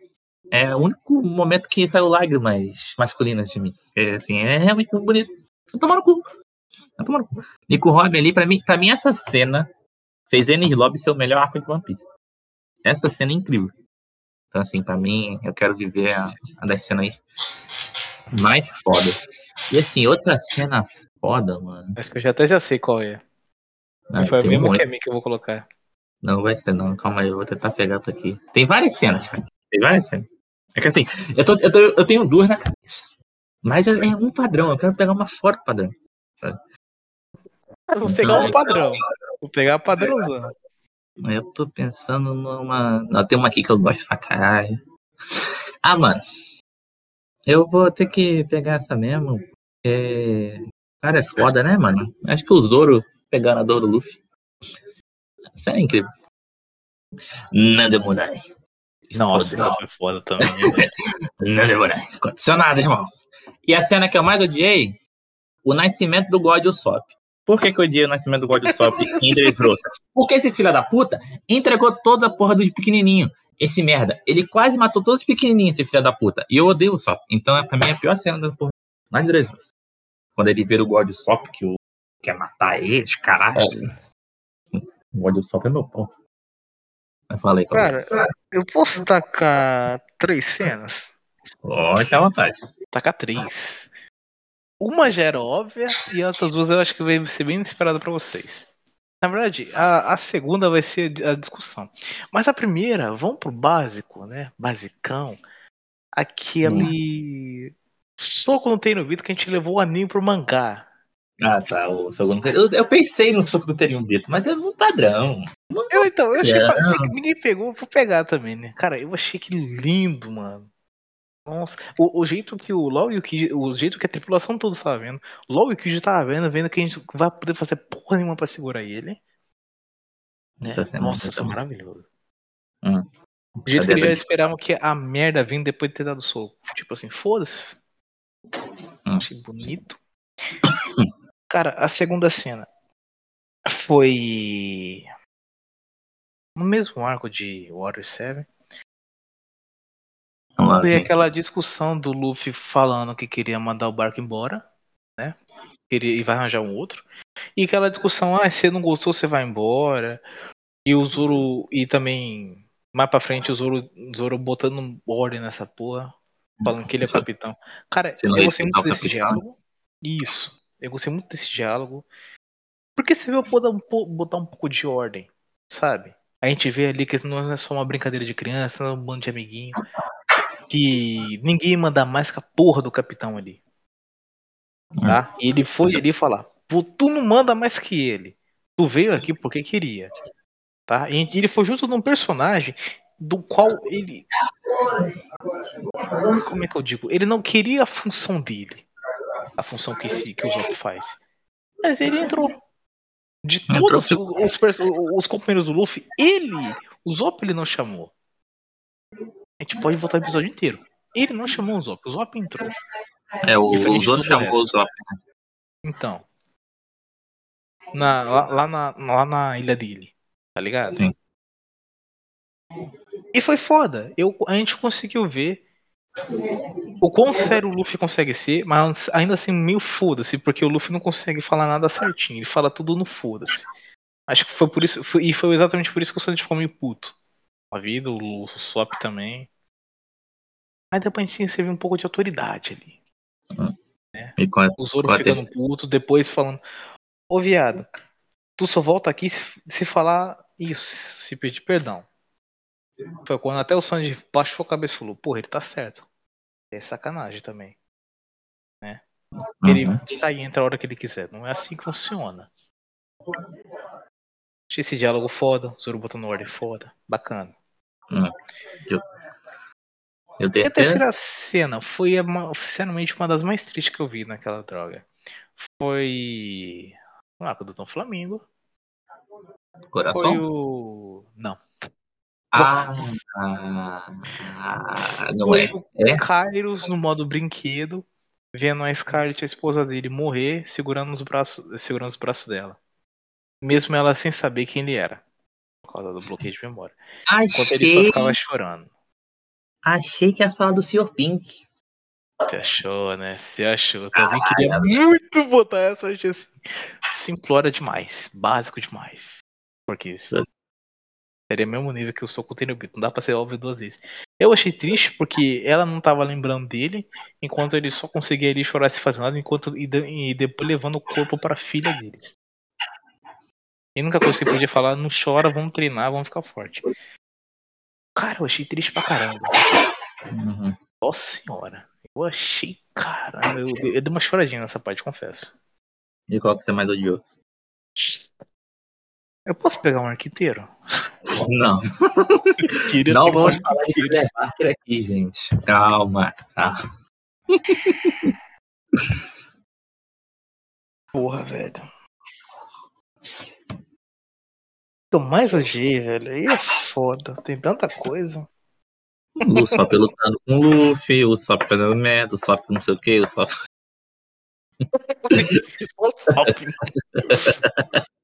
É o único momento que saiu lágrimas masculinas de mim. É, assim, é realmente muito bonito. Tomar no cu. Tomar no cu. Nico Robin ali, pra mim, pra mim, essa cena fez Ennis Lobby ser o melhor arco de One Piece. Essa cena é incrível. Então, assim, pra mim, eu quero viver a, a das cenas mais foda. E assim, outra cena foda, mano. Acho que eu já até já sei qual é. Ah, Foi a tem mesma muito. que a mim que eu vou colocar. Não vai ser não, calma aí, eu vou tentar pegar outra aqui. Tem várias cenas, cara. Tem várias cenas. É que assim, eu, tô, eu, tô- eu tenho duas na cabeça. Mas é, é um padrão, eu quero pegar uma fora do padrão. Eu vou pegar um padrão. Vou pegar o padrãozão. Eu tô pensando numa. Não, tem uma aqui que eu gosto pra caralho. Ah, mano. Eu vou ter que pegar essa mesmo. Porque. Cara, é foda, né, mano? Acho que o Zoro pegando a dor do Luffy. Isso é incrível. Nada Murai. Nossa, isso foi foda também. né? *laughs* Não demorei. Aconteceu nada, irmão. E a cena que eu mais odiei, o nascimento do God Usopp. Por que, que eu odiei o nascimento do God Usopp *laughs* em Dressrosa? Porque esse filho da puta entregou toda a porra dos pequenininhos. Esse merda. Ele quase matou todos os pequenininhos, esse filho da puta. E eu odeio o Usopp. Então, é, pra mim, é a pior cena da porra. Lá em Dressrosa. Quando ele vira o God Usopp, que o... quer matar eles, caralho. O God Usopp é meu pau. Mas falei, Cara, eu posso tacar três cenas? Pode à vontade. Tacar três. Uma já era óbvia e as outras duas eu acho que vai ser bem inesperada pra vocês. Na verdade, a, a segunda vai ser a discussão. Mas a primeira, vamos pro básico, né? Basicão. Aquele soco no Tenryubito que a gente levou o anime pro mangá. Ah, tá. O segundo. Eu, eu pensei no soco do Teriumbito, mas é um padrão. Eu então, eu achei que ninguém pegou, vou pegar também, né? Cara, eu achei que lindo, mano. Nossa, o, o jeito que o LOL e o Kid, o jeito que a tripulação toda estava vendo, o LOL e o Kid tava vendo, vendo que a gente vai poder fazer porra nenhuma pra segurar ele. Né? Cena Nossa, é isso é maravilhoso. Hum. O jeito que Cadê eles já esperavam que a merda vindo depois de ter dado soco. Tipo assim, foda-se. Hum. Achei bonito. *coughs* Cara, a segunda cena foi no mesmo arco de Water 7. Vamos lá. Foi aquela discussão do Luffy falando que queria mandar o barco embora, né? Queria, e vai arranjar um outro. E aquela discussão, ah, se você não gostou, você vai embora. E o Zoro, e também, mais pra frente, o Zoro, Zoro botando ordem nessa porra, falando que ele é capitão. Cara, eu gostei muito desse diálogo. Isso, eu gostei muito desse diálogo. Porque você veio botar um, botar um pouco de ordem, sabe? A gente vê ali que não é só uma brincadeira de criança, não é um bando de amiguinho. Que ninguém manda mais que a porra do capitão ali. Tá? E ele foi ali falar: "Pô, Tu não manda mais que ele. Tu veio aqui porque queria. Tá? E ele foi justo num personagem do qual ele. Como é que eu digo? Ele não queria a função dele. A função que, esse, que o Zop faz. Mas ele entrou. De todos os, perso- os companheiros do Luffy, ele, o Zop ele não chamou. A gente pode voltar o episódio inteiro. Ele não chamou o Zop, o Zop entrou. É, o, os tudo chamou o. Zop. Então. Na, lá, lá na, lá na ilha dele. Tá ligado? Sim. E foi foda. Eu, a gente conseguiu ver o quão sério o Luffy consegue ser, mas ainda assim meio foda-se, porque o Luffy não consegue falar nada certinho. Ele fala tudo no foda-se. Acho que foi por isso. foi- e foi exatamente por isso que o Sanji ficou meio puto. A vida, o Swap também. Mas depois a gente recebeu um pouco de autoridade ali. Hum. E qual, O Zoro ficando puto, depois falando: Ô viado, tu só volta aqui se, se falar isso, se pedir perdão. Foi quando até o Sanji baixou a cabeça e falou: Porra, ele tá certo. É sacanagem também. Ele Uhum. sai e entra a hora que ele quiser. Não é assim que funciona. Achei esse diálogo foda, o Zoro botando ordem foda. Bacana. E o E a terceira cena foi, a ma- sinceramente, uma das mais tristes que eu vi naquela droga. Foi. O arco do Tom Flamingo. Foi Coração? o. Não. Ah, ah, não é. o É? Kairos no modo brinquedo, vendo a Scarlet, a esposa dele, morrer, segurando os braços, segurando os braços dela. Mesmo ela sem saber quem ele era. Por causa do bloqueio de memória. Enquanto ele só Achei, ficava chorando. achei que ia falar do Sr. Pink. Você achou, né? Você achou. Eu também queria muito botar essa, achei assim. Simplória demais. Básico demais. Porque isso seria o mesmo nível que o Soco tem no Bito. Não dá pra ser óbvio duas vezes. Eu achei triste porque ela não tava lembrando dele, enquanto ele só conseguia ali chorar se fazer nada, enquanto e, e depois levando o corpo pra filha deles. E a única coisa que ele podia falar, não chora, vamos treinar, vamos ficar forte. Cara, eu achei triste pra caramba. Uhum. Nossa senhora. Eu achei, caramba, eu, eu dei uma choradinha nessa parte, confesso. E qual que você mais odiou? Eu posso pegar um arquiteiro? Não, *laughs* Queria não pegar um vamos falar de Thriller Parker aqui, gente. Calma, tá? *laughs* Porra, velho. Eu mais odiei, velho. Aí é foda. Tem tanta coisa. O Sop lutando com o Luffy, o Sop fazendo merda, o Sop não sei o que, o Sop. *laughs*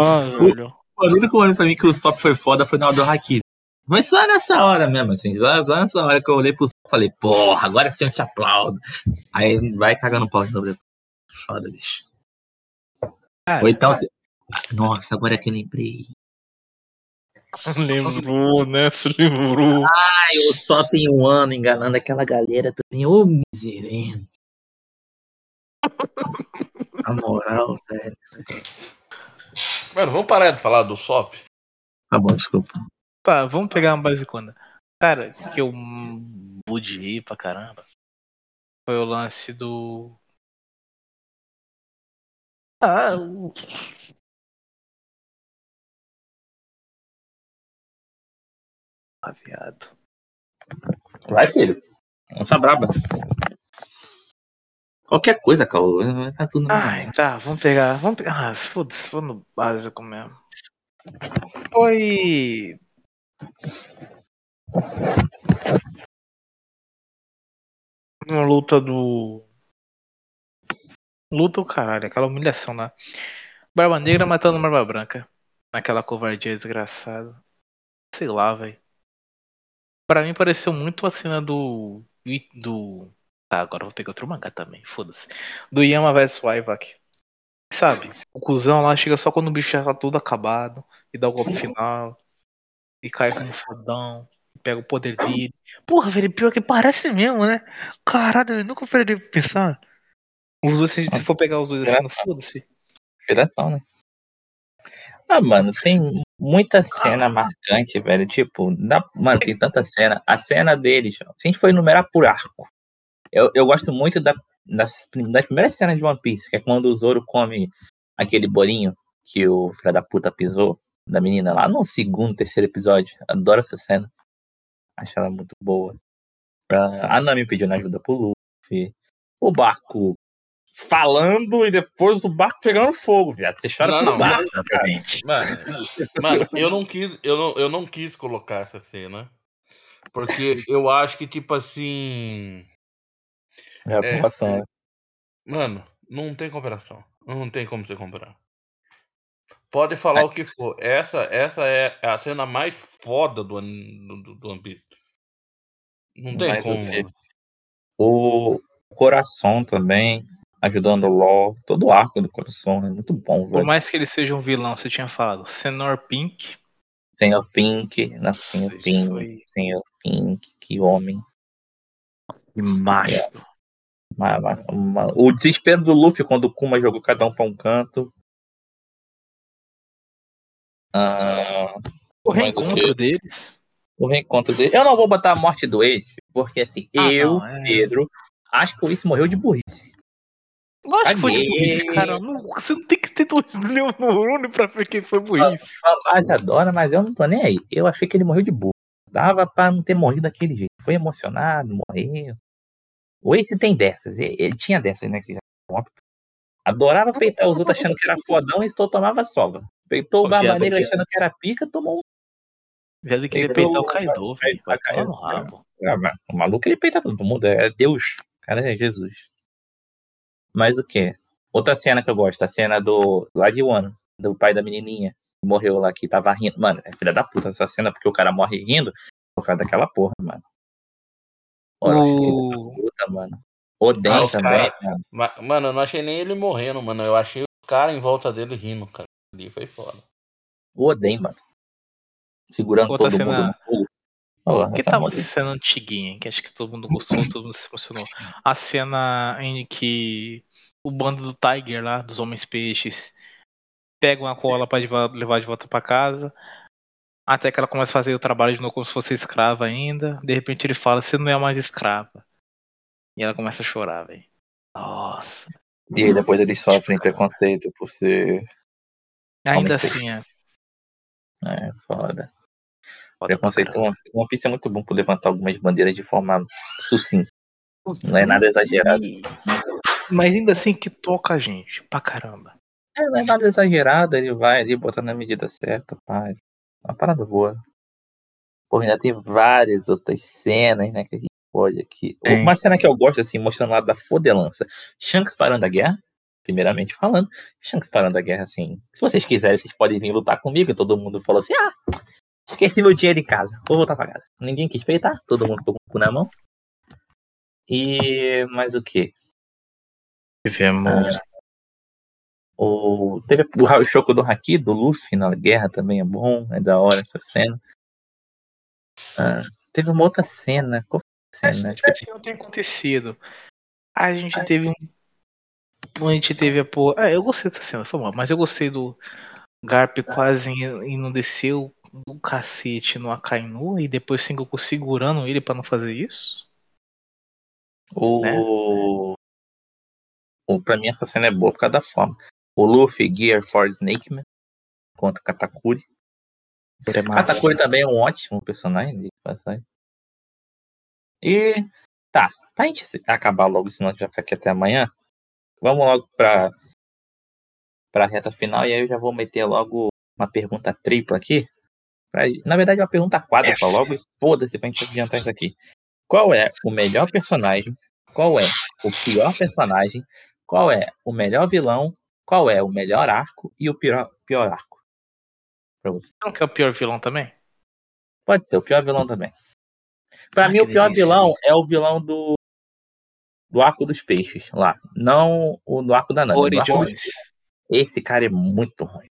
ah, velho. O único momento pra mim que o Sop foi foda foi na hora do Haki. Mas só nessa hora mesmo, assim. Só, só nessa hora que eu olhei pro Sop e falei, porra, agora sim eu te aplaudo. Aí vai cagando pau de novo depois. Foda, bicho. Cara, Ou então. se- Nossa, agora é que eu lembrei. *laughs* lembrou, né? Se lembrou. Aí o Sop em um ano enganando aquela galera também. Ô, miserento. *laughs* Na moral, velho. Mano, vamos parar de falar do SOP? Tá bom, desculpa. Tá, vamos pegar uma basicona. Cara, que eu odiei pra caramba. Foi o lance do. Ah, o. Ah, viado. Vai, filho. Lança braba. Qualquer coisa, Caô. Tá tudo na Ai, tá, vamos pegar. Vamos pegar. Ah, foda-se, foi no básico mesmo. Foi. Uma luta do. Luta o caralho, aquela humilhação lá. Barba Negra matando Barba Branca. Naquela covardia desgraçada. Sei lá, velho. Pra mim pareceu muito a cena do. do. Tá, agora vou pegar outro mangá também, foda-se. Do Yama vs Wyvak. Sabe? O cuzão lá chega só quando o bicho já tá todo acabado. E dá o golpe final. E cai como fodão. Pega o poder dele. Porra, velho, pior que parece mesmo, né? Caralho, eu nunca parei pra pensar. Os dois, se for pegar os dois assim, não foda-se. inspiração, né? Ah, mano, tem muita cena marcante, velho. Tipo, dá... mano, tem tanta cena. A cena deles, ó, se a gente for enumerar por arco, eu, eu gosto muito da, das, das primeiras cenas de One Piece, que é quando o Zoro come aquele bolinho que o filho da puta pisou da menina lá no segundo, terceiro episódio. Adoro essa cena. Acho ela muito boa. Ah, A Nami pedindo ajuda pro Luffy. O barco falando e depois o barco pegando fogo, viado. Você chora Não, pelo não, barco. Mano, mano, eu não quis, eu não, eu não quis colocar essa cena. Porque eu acho que, tipo assim. É a aprovação, né? Mano, não tem comparação. Não tem como você comparar. Pode falar É. o que for. Essa, essa é a cena mais foda do, do, do One Piece. Não tem Mas o como. quê? O Coração também, ajudando o LOL. Todo o arco do Coração é muito bom, Por velho. mais que ele seja um vilão, você tinha falado. Senor Pink. Senhor Pink, na Senhor Pink, Senhor Pink, que homem. Que macho. Uma- uma- uma- o desespero do Luffy quando o Kuma jogou cada um pra um canto. Ah, O Mas o reencontro deles. o reencontro dele. Eu não vou botar a morte do Ace, porque assim, Ah, eu, não, é. Pedro, acho que o Ace morreu de burrice. Lógico que foi de burrice, cara. Não, você não tem que ter dois neurônios pra ver quem foi burrice. A base adora, mas eu não tô nem aí. Eu achei que ele morreu de burro. Dava pra não ter morrido daquele jeito. Foi emocionado, morreu. O Ace tem dessas. Ele, ele tinha dessas, né? Que já é. Adorava peitar os outros achando que era fodão e só tomava sova. Peitou o Ô, Barba viado, Negra viado. achando que era pica, tomou um. Velho queria Peitou- peitar o Kaido, velho. Vai tomar no rabo. Ah, o maluco ele peita todo mundo. É Deus. O cara é Jesus. Mas o que? Outra cena que eu gosto, a cena do. Lá de Wano, do pai da menininha. Que morreu lá, que tava rindo. Mano, é filha da puta essa cena, porque o cara morre rindo por causa daquela porra, mano. Ora, O- puta, mano. Oden Ah, o também, cara- mano. Ma- Mano, eu não achei nem ele morrendo, mano. Eu achei os caras em volta dele rindo, cara. Ali foi foda. O Oden, mano. Segurando Outra todo cena- mundo. Porra, Que pelo tal amor uma cena antiguinha, que acho que todo mundo gostou, todo mundo se emocionou. A cena em que o bando do Tiger lá, dos Homens Peixes, pegam a cola pra levar- levar de volta pra casa. Até que ela começa a fazer o trabalho de novo como se fosse escrava ainda. De repente ele fala, você não é mais escrava. E ela começa a chorar, velho. Nossa. E aí depois eles sofrem preconceito por ser. Ainda assim, é. É, foda. foda Preconceito. One Piece é muito bom por levantar algumas bandeiras de forma sucinta. Não é nada exagerado. E- Mas ainda assim que toca a gente, pra caramba. É, não é nada exagerado, ele vai ali botando na medida certa, pai. Uma parada boa. Porra, ainda tem várias outras cenas, né, que a gente pode aqui. Tem. Uma cena que eu gosto, assim, mostrando lá da fodelança. Shanks parando a guerra, primeiramente falando. Shanks parando a guerra, assim. Se vocês quiserem, vocês podem vir lutar comigo. E todo mundo falou assim, ah, esqueci meu dinheiro em casa, vou voltar pra casa. Ninguém quis peitar, todo mundo com o cu na mão. E mais o que? Tivemos. O, teve o, Ra- o choco do Haki, do Luffy na guerra também é bom, é da hora essa cena. Ah, teve uma outra cena, qual foi a Mas cena? se assim não tem acontecido. A gente teve um. A gente teve a porra. Ah, eu gostei dessa cena, foi mal, mas eu gostei do Garp quase indo descer o cacete no Akainu e depois Sengoku segurando ele pra não fazer isso. O, o, pra mim essa cena é boa por causa da forma. O Luffy Gear for Snakeman contra o Katakuri. É. Katakuri também é um ótimo personagem de passagem. E tá, pra gente acabar logo, senão a gente vai ficar aqui até amanhã. Vamos logo pra, pra reta final e aí eu já vou meter logo uma pergunta tripla aqui. Pra- na verdade, uma pergunta quádrupla logo e foda-se pra gente adiantar isso aqui. Qual é o melhor personagem? Qual é o pior personagem? Qual é o melhor vilão? Qual é o melhor arco e o pior, pior arco? Pra você. Não que é o pior vilão também? Pode ser, o pior vilão também. Pra Ah, mim, o pior delícia. vilão é o vilão do. Do arco dos peixes, lá. Não o do arco da Nami. Ori do arco dos Jones. peixes. Esse cara é muito ruim.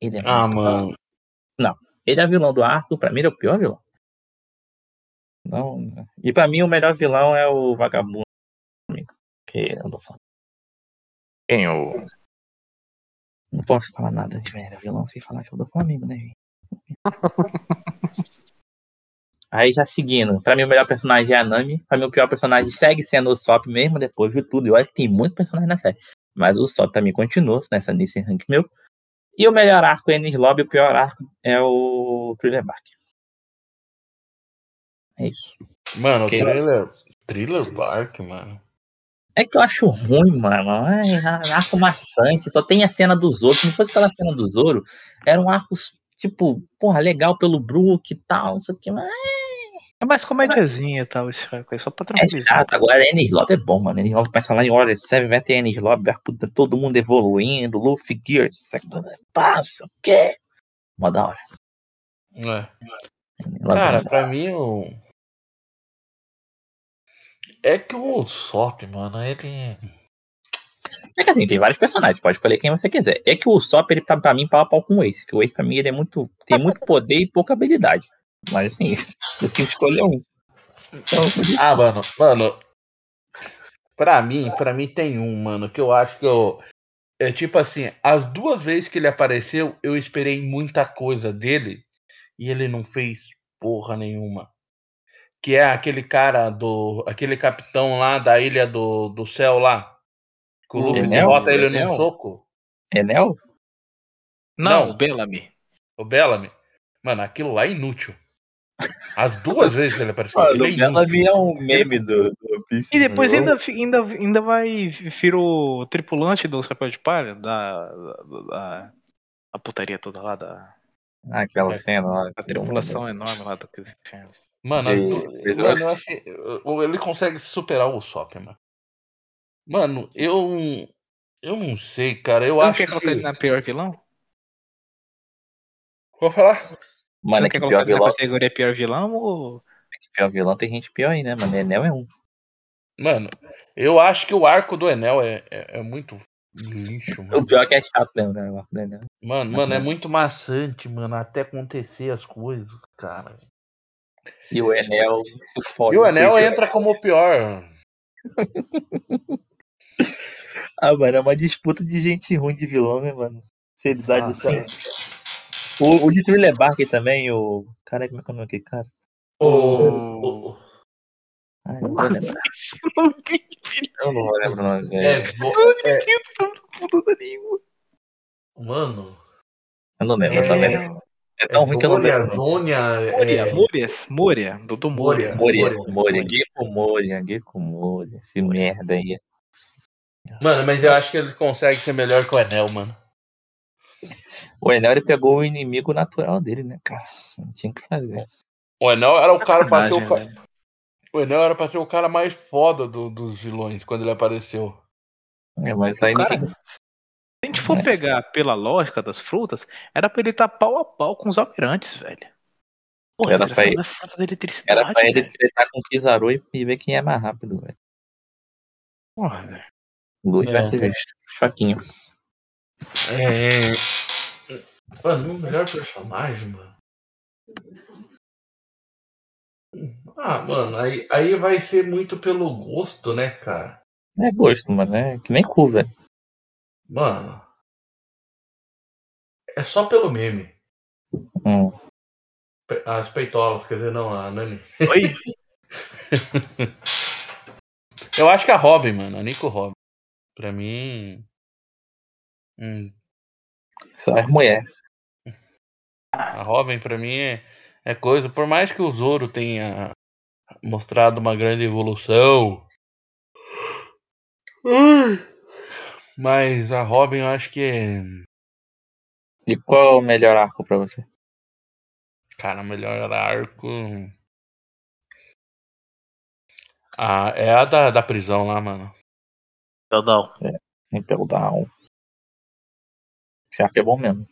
Ele é Ah, muito ruim. mano. Ele é vilão do arco, pra mim ele é o pior vilão. Não... E pra mim o melhor vilão é o vagabundo. Que eu não falo. Quem o. Não posso falar nada de melhor vilão sem falar que eu dou Flamengo, né, gente? *laughs* Aí já seguindo, pra mim o melhor personagem é a Nami, pra mim o pior personagem segue sendo o Sop mesmo depois de tudo. E olha que tem muito personagem na série. Mas o Sop também continua nessa nesse rank meu. E o melhor arco é Ennis Lobby, o pior arco é o Thriller Bark. É isso. Mano, o Que- thriller. Thriller Bark, mano. É que eu acho ruim, mano. Ai, arco maçante, só tem a cena do Zoro. Se não fosse aquela cena do Zoro, era um arco, tipo, porra, legal pelo Brook e tal, não sei o que, mas É mais comédiazinha e tal, esse aí, só pra é tranquilizar. chato. Agora, Ennis Lobby é bom, mano. Ennis Lobby começa lá em Hora 7, vai ter Ennis Lobby, todo mundo evoluindo, Luffy Gears, passa, o quê? Mó da hora. É. Lobby Cara, é pra mim o. É que o Sop, mano, ele. É que assim, tem vários personagens, pode escolher quem você quiser. É que o Sop, ele tá pra mim pau a pau com o Ace, que o Ace pra mim ele é muito. tem muito *laughs* poder e pouca habilidade. Mas assim, eu tinha que escolher um. Então, Ah, mano, mano. Pra mim, pra mim tem um, mano, que eu acho que eu. É tipo assim, as duas vezes que ele apareceu, eu esperei muita coisa dele e ele não fez porra nenhuma. Que é aquele cara do. aquele capitão lá da ilha do, do céu lá. Que o Luffy Enel? derrota ele Enel? num soco. Enel? Não, Não. o Bellamy. O Bellamy. Mano, aquilo lá é inútil. As duas vezes que ele apareceu. Mano, ele é. Bellamy é um meme do, do. E depois ainda, ainda, ainda vai vir o tripulante do Chapéu de Palha, da, da, da- a putaria toda lá, da, Ah, aquela É. cena lá. da tripulação enorme lá infernos. Mano, De- mano, ele consegue superar o Usopp, mano. Mano, eu. Eu não sei, cara. Eu Você não acho quer colocar que. ele na pior vilão? Vou falar? Você Mano, não é quer que colocar pior ele na vilão, categoria pior vilão ou. pior vilão tem gente pior aí, né, mano? Enel é um. Mano, eu acho que o arco do Enel é, é, é muito lixo, O mano. pior é que é chato mesmo, né? O arco do Enel. Mano, mano, é muito maçante, mano, até acontecer as coisas, cara. E o Enel se fode. E o Enel entra como o pior. *laughs* Ah, mano, é uma disputa de gente ruim de vilão, né, mano? Seriedade Ah, assim. O, o de Thriller Bark também, o. Cara, como é que é o nome daquele cara? O, Ai, não vou lembrar. Eu não vou lembrar o nome dele. é, vo- é, mano. Eu não lembro também. É tão ruim que eu não lembro. Zônia, Moria, é, Morias, Moria, Doutor Moria. Moria. Moria, Moria, Gecko Moria, Gecko Moria. Esse merda aí. Mano, mas eu acho que eles conseguem ser melhor que o Enel, mano. O Enel ele pegou o inimigo natural dele, né, cara? Não tinha o que fazer. O Enel era o cara pra ser o, Sacanagem, ca- velho. o Enel era pra ser o cara mais foda do- dos vilões quando ele apareceu. É, mas aí cara- ninguém. Se a gente for pegar pela lógica das frutas, era pra ele estar pau a pau com os almirantes, velho. Pô, Era pra ele- da fruta da eletricidade. Era pra ele tretar com o Kizaru e- e ver quem é mais rápido, velho. Porra, velho. Luz É. versus Choquinho. É. Mano, o melhor personagem, mano. Ah, mano, aí, aí vai ser muito pelo gosto, né, cara? É gosto, mano. É que nem cu, velho. Mano. É só pelo meme. Hum. As peitolas, quer dizer, não, a Nani. Oi? *laughs* Eu acho que a Robin, mano, a Nico Robin. Pra mim. hum, Só é mulher. a Robin, pra mim, é, é coisa. Por mais que o Zoro tenha mostrado uma grande evolução. Mas a Robin, eu acho que é. E qual é o melhor arco pra você? Cara, o melhor arco. Ah, é a da, da prisão lá, mano. Eu não. Impel Down. Esse arco é bom mesmo.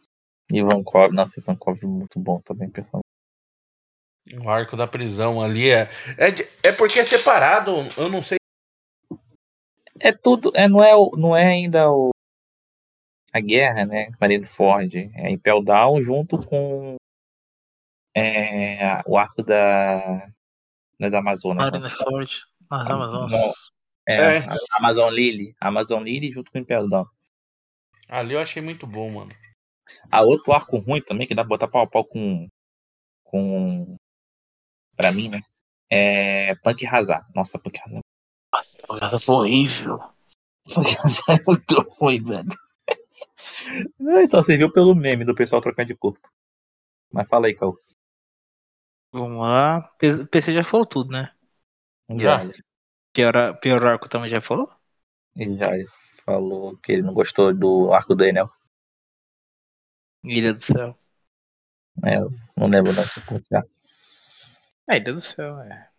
Ivankov, nossa, Ivankov é muito bom também, pessoal. O arco da prisão ali é. É, é porque é separado, eu não sei. É tudo, é, não, é, não é ainda o, a guerra, né? Marineford. É Impel Down junto com é, o arco da, das Amazonas. né? Marineford. Ah. Não. É, É. Amazon Lily. Amazon Lily junto com o Impel Down. Ali eu achei muito bom, mano. A outro arco ruim também, que dá pra botar pau a pau com. com. Pra mim, né? É. Punk Hazard. Nossa, Punk Hazard. Nossa, foi horrível. Punk Hazard é muito ruim, velho. Ai, Só serviu pelo meme do pessoal trocando de corpo. Mas fala aí, Cal. Vamos lá. PC já falou tudo, né? Já. Pior, pior arco também já falou? Ele já falou que ele não gostou do arco do Enel. Ilha do Céu. É, não lembro não se aconteceu. É, Ilha do Céu, é.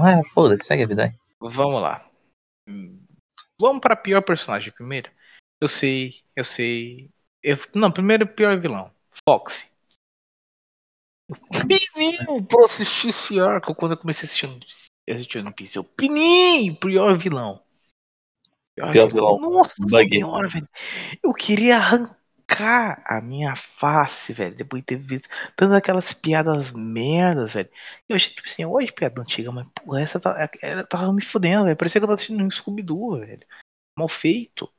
Ah, foda-se, segue a vida aí. Vamos lá. Vamos pra pior personagem primeiro. Eu sei, eu sei. Eu, não, primeiro pior vilão. Fox. Pininho *laughs* pra assistir esse arco quando eu comecei a assistir, no- assistir no Pincel. Pininho, pior vilão. Pior vilão. Nossa Bug. senhora, velho. Eu queria arrancar a minha face, velho, depois de ter visto tantas aquelas piadas merdas, velho. Eu achei, tipo assim, hoje piada antiga, mas, porra, essa tá, ela tava me fudendo, velho. Parecia que eu tava assistindo um Scooby-Doo, velho. Mal feito.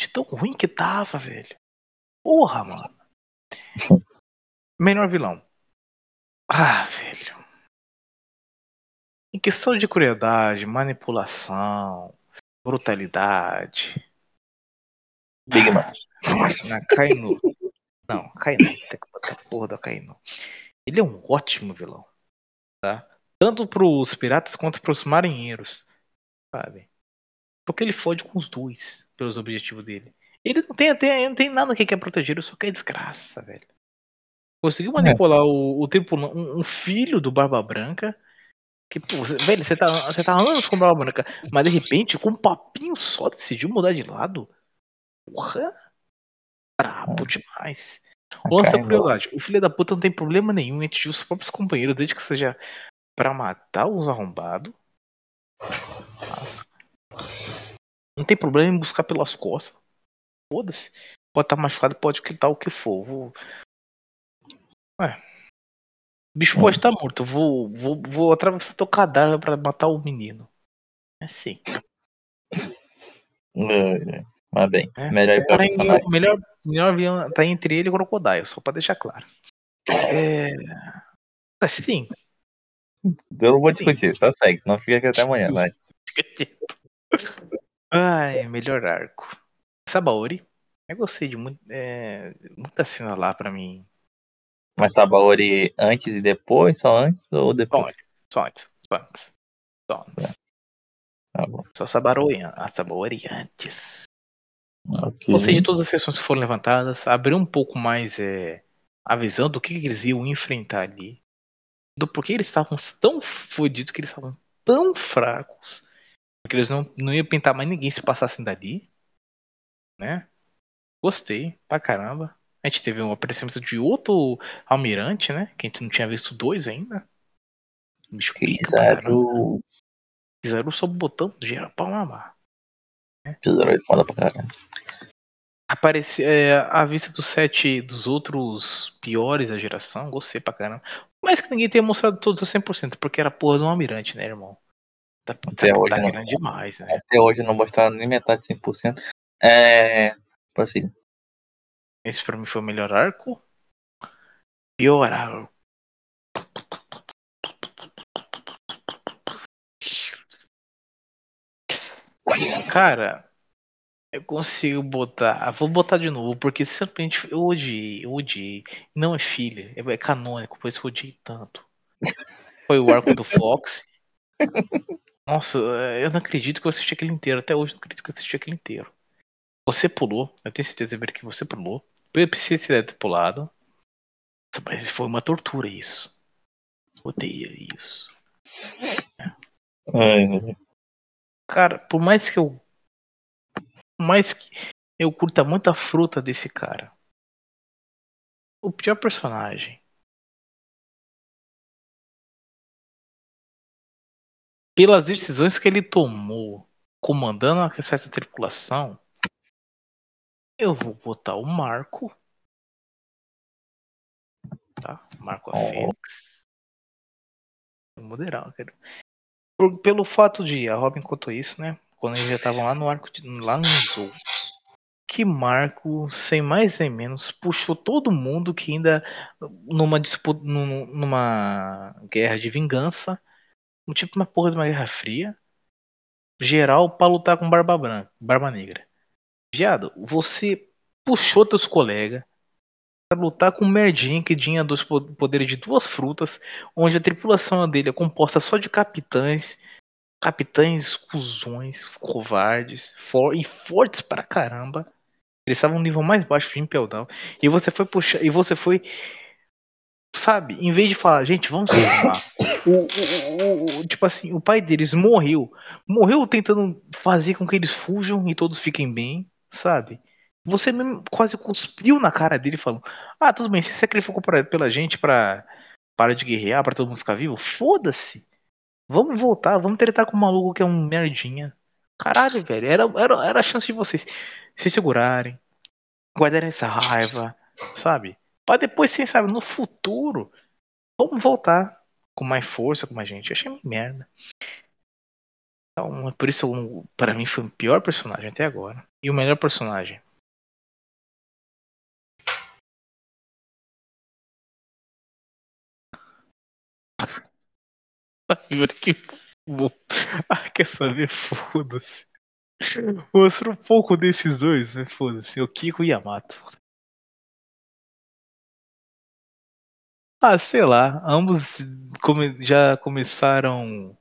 De tão ruim que tava, velho. Porra, mano. *laughs* Menor vilão. Ah, velho. Em questão de crueldade, manipulação, brutalidade. Big Man. Na Kainu. Não, Kainu. Tem que botar a porra da Kainu. Ele é um ótimo vilão. Tá? Tanto pros piratas quanto pros marinheiros. Sabe? Porque ele fode com os dois, pelos objetivos dele. Ele não tem até não tem nada que quer proteger, ele só quer desgraça, velho. Conseguiu manipular o, o tripulante, um, um filho do Barba Branca. Que, pô, você- velho, você tá, você tá anos com Barba Branca, mas de repente, com um papinho só, decidiu mudar de lado. Porra! Brabo demais. O lance da Caramba. crueldade. O filho da puta não tem problema nenhum em atingir os próprios companheiros, desde que seja pra matar os arrombados. Nossa. Não tem problema em buscar pelas costas. Foda-se. Pode estar machucado, pode quitar o que for. Vou... Ué. O bicho pode estar morto. Eu Vou, vou, vou atravessar teu cadáver pra matar o menino. É assim. É, Mas bem, É. melhor ir pra Tá em- personagem. o melhor, melhor avião tá entre ele e o Crocodile, só pra deixar claro. É. Assim, Eu não vou discutir, só segue, senão fica aqui até amanhã, vai. Ai, melhor arco. Sabaori. Eu gostei de muito, é, muita cena lá pra mim. Mas Sabaori antes e depois, só antes ou depois? só antes, só antes. Só antes. Tá bom. Só Sabaori, a Sabaori antes. Ok. Gostei de todas as questões que foram levantadas. Abriu um pouco mais é, a visão do que eles iam enfrentar ali. Do porquê eles estavam tão fodidos, que eles estavam tão fracos. Porque eles não, não iam pintar mais ninguém se passassem dali. Né? Gostei pra caramba. A gente teve um aparecimento de outro almirante, né? Que a gente não tinha visto dois ainda. Caramba. Kizaru. Kizaru só botão geral pra mamar. Kizaru é foda pra caralho. Aparece é, a vista dos sete dos outros piores da geração, gostei pra caramba. Mas que ninguém tenha mostrado todos a 100%, porque era porra de um almirante, né, irmão? Tá, tá, Até hoje tá não. grande demais, né? Até hoje não mostraram nem metade 100%. É. Prossiga. Esse pra mim foi o melhor arco. Pior arco. Cara, eu consigo botar. Vou botar de novo, porque simplesmente eu odiei, eu odiei. Não é filha, é é canônico, por isso eu odiei tanto. Foi o arco do Fox. Nossa, eu não acredito que eu assisti aquele inteiro. Até hoje não acredito que eu assisti aquele inteiro. Você pulou, eu tenho certeza Ver, que você pulou. Preciso ter pulado. Mas foi uma tortura isso. Odeia isso. Ai, meu Deus. Cara, por mais que eu. Por mais que eu curta muito a fruta desse cara. O pior personagem. Pelas decisões que ele tomou comandando a certa tripulação, eu vou botar o Marco. Tá? Marco a Oh. Fênix. Vou moderar, cara. Por- pelo fato de a Robin contou isso, né? Quando eles já estavam lá no arco de, lá no Zou. Que Marco, sem mais nem menos, puxou todo mundo que ainda numa disputa, num- numa guerra de vingança, um tipo uma porra de uma guerra fria, geral pra lutar com Barba Branca, Barba Negra. Viado, você puxou teus colegas pra lutar com um merdinha que tinha dois po- poderes de duas frutas, onde a tripulação dele é composta só de capitães, capitães cuzões, covardes, for- e fortes pra caramba. Eles estavam no nível mais baixo de Impel Down. E você foi puxar. E você foi. Sabe, em vez de falar, gente, vamos. O, o- o- o- tipo assim, o pai deles morreu. Morreu tentando fazer com que eles fujam e todos fiquem bem, sabe? Você mesmo quase cuspiu na cara dele falando: Ah, tudo bem, você sacrificou pra- pela gente pra parar de guerrear, pra todo mundo ficar vivo? Foda-se! Vamos voltar, vamos tretar com o maluco que é um merdinha. Caralho, velho, era, era, era a chance de vocês se segurarem, guardar essa raiva, sabe? Pra depois, quem sabe, no futuro, vamos voltar com mais força, com mais gente. Eu achei uma merda. Então, por isso, para mim, foi o pior personagem até agora. E o melhor personagem. *laughs* que bom. Ah, quer saber? Foda-se. Mostra um pouco desses dois, foda-se. O Kiko e Yamato. Ah, sei lá. Ambos já começaram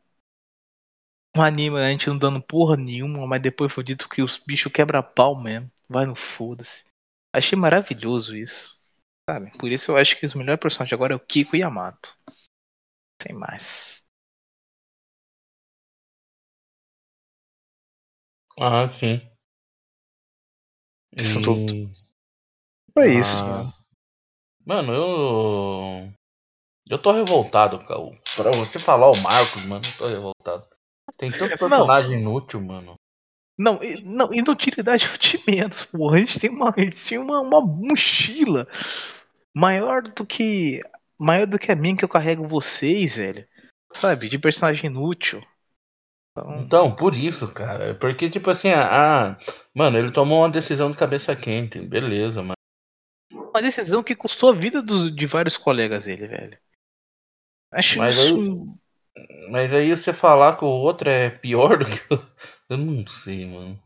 anime, a gente não dando porra nenhuma, mas depois foi dito que os bichos quebra pau mesmo. Vai no foda-se. Achei maravilhoso isso. Sabe? Por isso eu acho que os melhores personagens agora é o Kiko e Yamato. Sem mais. Ah, sim. Isso tudo. E... Foi isso, Ah. mano. Mano, eu. Eu tô revoltado, cara. Pra você falar o Marcos, mano, eu tô revoltado. Tem tanto personagem inútil, mano. Não, não, inutilidade *laughs* de menos, porra. A gente tem uma, a gente tem uma, uma mochila maior do que. Maior do que a minha que eu carrego vocês, velho. Sabe? De personagem inútil. Então, Então, por isso, cara. Porque, tipo assim, ah, mano, ele tomou uma decisão de cabeça quente. Beleza, mano. uma decisão que custou a vida dos, de vários colegas dele, velho. Acho Mas isso. aí- Mas aí você falar que o outro é pior do que o. *laughs* Eu não sei, mano.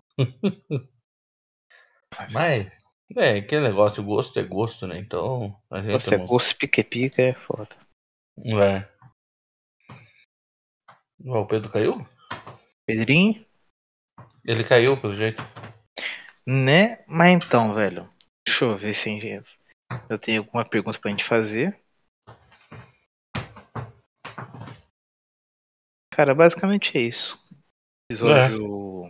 Mas. É, que negócio, gosto é gosto, né? Então. A gente Você é não. gosto pique-pica é foda. É. O Pedro caiu? Pedrinho? Ele caiu, pelo jeito. Né? Mas então, velho. Deixa eu ver se eu tenho alguma pergunta pra gente fazer. Cara, basicamente é isso. Episódio.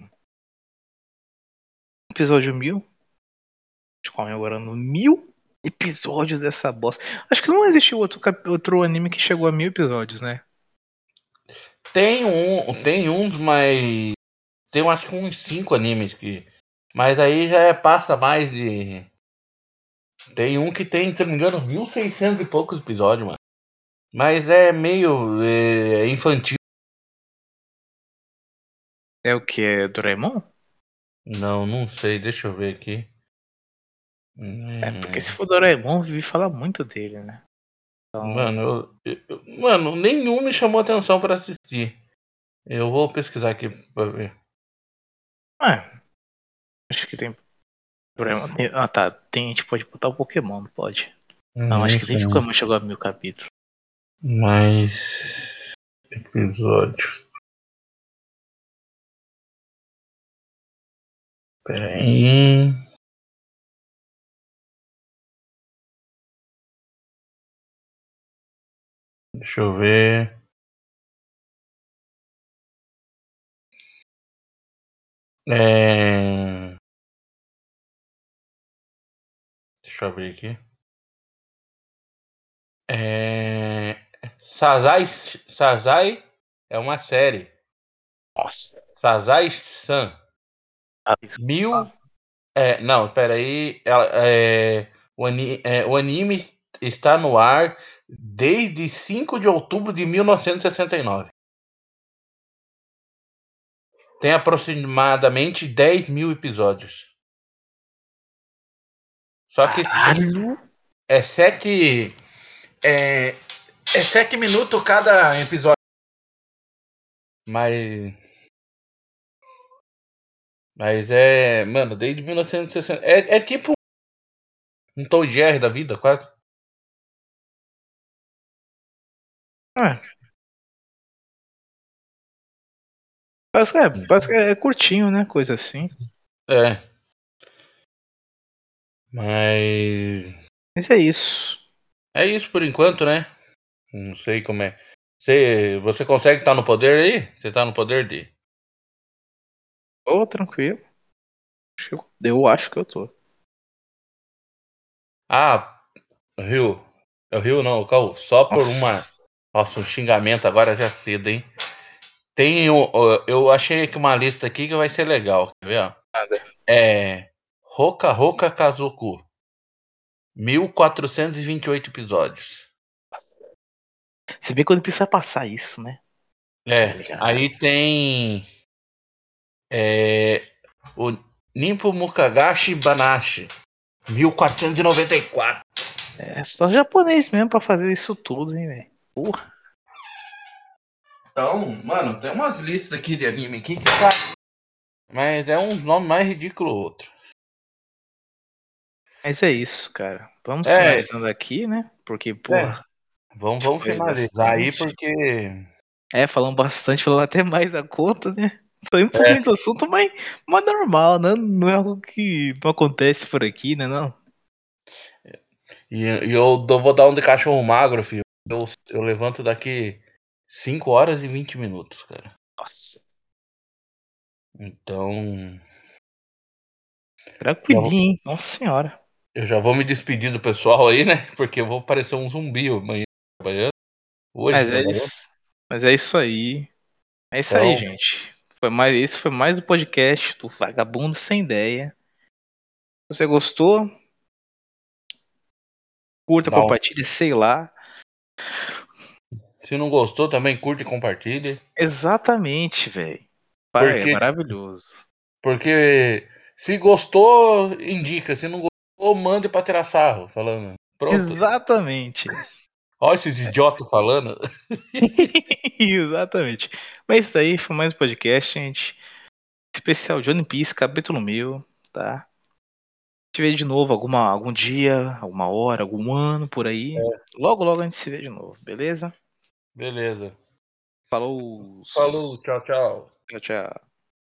Episódio mil. A gente comemorando mil episódios dessa bosta. Acho que não existiu outro, outro anime que chegou a mil episódios, né? Tem um. Tem uns, mas. Tem acho que uns 5 animes que. Mas aí já é, passa mais de. Tem um que tem, se não me engano, 1600 e poucos episódios, mano. Mas é meio é, infantil. É o que? É Doraemon? Não, não sei, deixa eu ver aqui. É, porque se for Doraemon, eu vi falar muito dele, né? Então, Mano, eu, eu- mano, nenhum me chamou atenção pra assistir. Eu vou pesquisar aqui pra ver. é, acho que tem. Tem- Ah tá, tem, a gente pode botar o Pokémon, não pode? Não, acho que sei. Pokémon chegou a mil capítulos. Mais episódio. Pera aí. Deixa eu ver. É... Deixa eu abrir aqui. É... Sazai, Sazai é uma série. Nossa. Sazai-san. Mil. É, não, peraí. É, o, ani, é, o anime está no ar desde 5 de outubro de 1969. Tem aproximadamente 10 mil episódios. Só que Caralho! é 7. É, é 7 minutos cada episódio. Mas. Mas é. Mano, desde 1960. É, é tipo. Um Tom Jerry da vida, quase. É. Parece que é, parece que é curtinho, né? Coisa assim. É. Mas. Mas é isso. É isso por enquanto, né? Não sei como é. Você, você consegue estar no poder aí? Você tá no poder de. Ô, tranquilo. Acho que eu- Eu acho que eu tô. Ah, Rio. É o Rio não, o Cal. Só por Nossa. uma. Nossa, um xingamento agora já cedo, hein? Tem um, ó, eu achei aqui uma lista aqui que vai ser legal, quer ver? ó? Nada. É Roka Roka Kazoku. 1428 episódios. Você vê quando precisa passar isso, né? É, Tá ligado. aí tem é, o Nimpo Mukagashi Banashi. 1494. É só japonês mesmo pra fazer isso tudo, hein, velho. Porra. Então, mano, tem umas listas aqui de anime aqui que tá. Mas é uns nomes mais ridículos outro. Mas é isso, cara. Vamos É. finalizando aqui, né? Porque, porra. Vamos, vamos Foi finalizar aí porque. É, falando bastante, falando até mais a conta, né? Saindo um É. pouquinho do assunto, mas, mas normal, né? Não é algo que não acontece por aqui, né? Não. E, e eu vou dar um de cachorro magro, filho. Eu, eu levanto daqui 5 horas e 20 minutos, cara. Nossa. Então. Tranquilinho, hein? Nossa senhora. Eu já vou me despedir do pessoal aí, né? Porque eu vou parecer um zumbi amanhã trabalhando. Hoje Mas é isso. Mas é isso aí. É isso aí, Então- gente. Foi mais, esse foi mais o podcast do Vagabundo Sem Ideia. Se você gostou, curta, um- compartilha, sei lá. Se não gostou, também curte e compartilhe. Exatamente, velho. Pai, Porque- É maravilhoso. Porque se gostou, indica. Se não gostou, mande pra tirar sarro. Falando. Pronto. Exatamente. Olha esses idiotas falando. *laughs* Exatamente. Mas isso aí foi mais um podcast, gente. Especial de One Piece, capítulo mil, tá? Gente vê de novo alguma, algum dia, alguma hora, algum ano por aí. Logo, logo a gente se vê de novo, beleza? Beleza. Falou. Falou, tchau, tchau. Tchau, tchau.